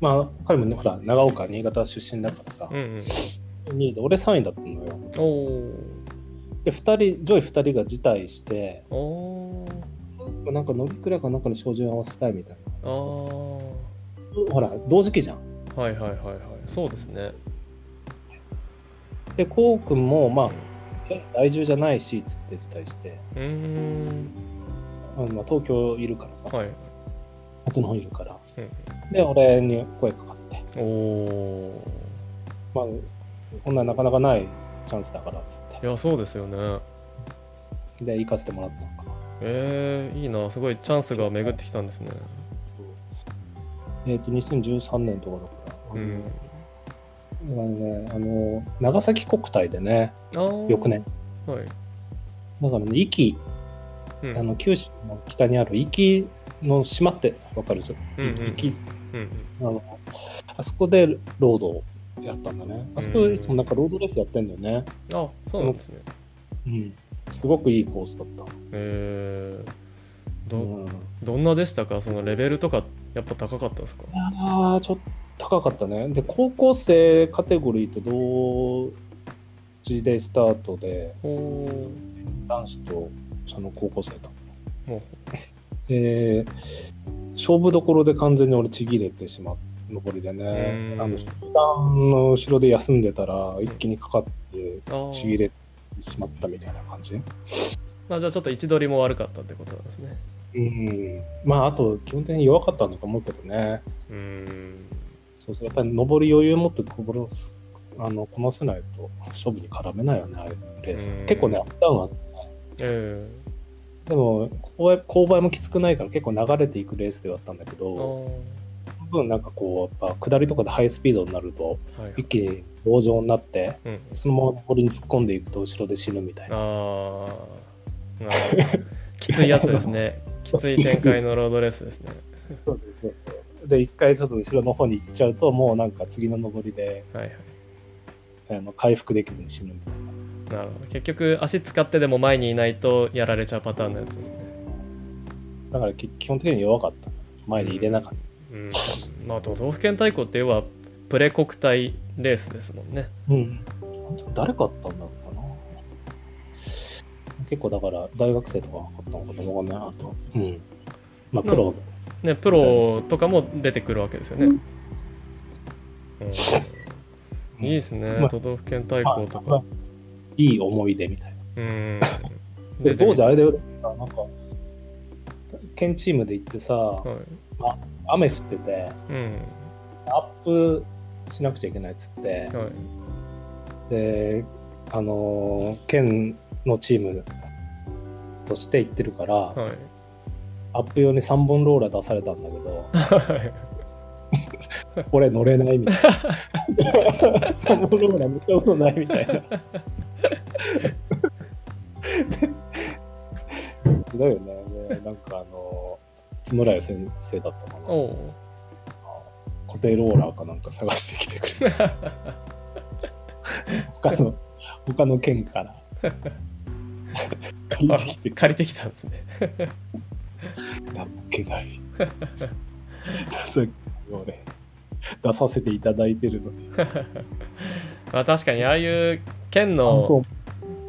まあ彼もねほら長岡新潟出身だからさ。うんうんうん。2位で俺3位だったのよ。おおで2人上位2人が辞退してーおー。なんか伸びくらいかなんかに照準合わせたいみたいなあー。ほら同時期じゃん。はいはいはいはい。そうですね。でこうくんもまあ県在住じゃないしつって辞退して、うーん。あ、東京いるからさ。はい。こっちの方いるから。うん。で俺に声かかって。おおまあこんななかなかないチャンスだからっつって。いやそうですよね。で行かせてもらったのかな。えー、いいな。すごいチャンスが巡ってきたんですねえっ、と2013年とかだから、うん。あのねあの長崎国体でね翌年。はい、だからね壱岐うん、あの九州の北にある壱岐の島ってわかるでしょうんうん。壱岐。うんあのあそこでロードをやったんだね。あそこいつもなんかロードレースやってんだよね。あそうなんですね。うん。すごくいいコースだった。えー、どうん。どんなでしたか？そのレベルとかやっぱ高かったですか？ああちょっと高かったね。で高校生カテゴリーと同時でスタートで男子とその高校生だもで勝負どころで完全に俺ちぎれてしまう上りでね。うん。あの集団の後ろで休んでたら一気にかかってちぎれてしまったみたいな感じ。まあじゃあちょっと位置取りも悪かったってことなんですねうん。まああと基本的に弱かったんだと思うけどね。うーん。そうそうやっぱり上り余裕持ってこぼすあのこなせないと勝負に絡めないよねああいうレースうん。結構ねアップダウンあってえでも勾配勾配もきつくないから結構流れていくレースではあったんだけえー、ど分なんかこうやっぱ下りとかでハイスピードになるとーはい。一気に棒状になってうん。そのまま上りに突っ込んでいくと後ろで死ぬみたいな。あきついやつですねきつい展開のロードレースですね。そうそうそうそう。で一回ちょっと後ろの方に行っちゃうともうなんか次の上りではいはい。あの回復できずに死ぬみたいな。なるほど。結局足使ってでも前にいないとやられちゃうパターンのやつですね。だからき基本的に弱かった。前に入れなかった。うん。まあ都道府県対抗って要はプレ国体レースですもんね。うん。誰買ったんだろう。結構だから大学生とかが買ったのかなわかんないあと。うん。まあプロ。ねプロとかも出てくるわけですよね、うん。いいですね、まあ都道府県対まあ抗とか。まあいい思い出みたいな。うん。<laughs> で当時あれだよさ、なんか、県チームで行ってさ、はい。雨降ってて、うん。アップしなくちゃいけないっつって、はい。で、あのー県のチームとして行ってるから、はいアップ用に3本ローラー出されたんだけど、俺乗れないみたいな。サンボローラー乗ったことないみたいな。だよね。ねなんかあの、津村屋先生だったかな。固定ローラーかなんか探してきてくれた。他の、他の県から。借りてきてく借りてきたんですねれ情けない。情けない俺。出させていただいてるのに。<laughs> まあ確かにああいう県の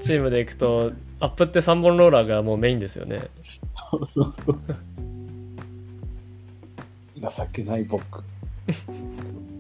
チームでいくとアップって3本ローラーがもうメインですよねそうそうそう。情けない僕。<laughs>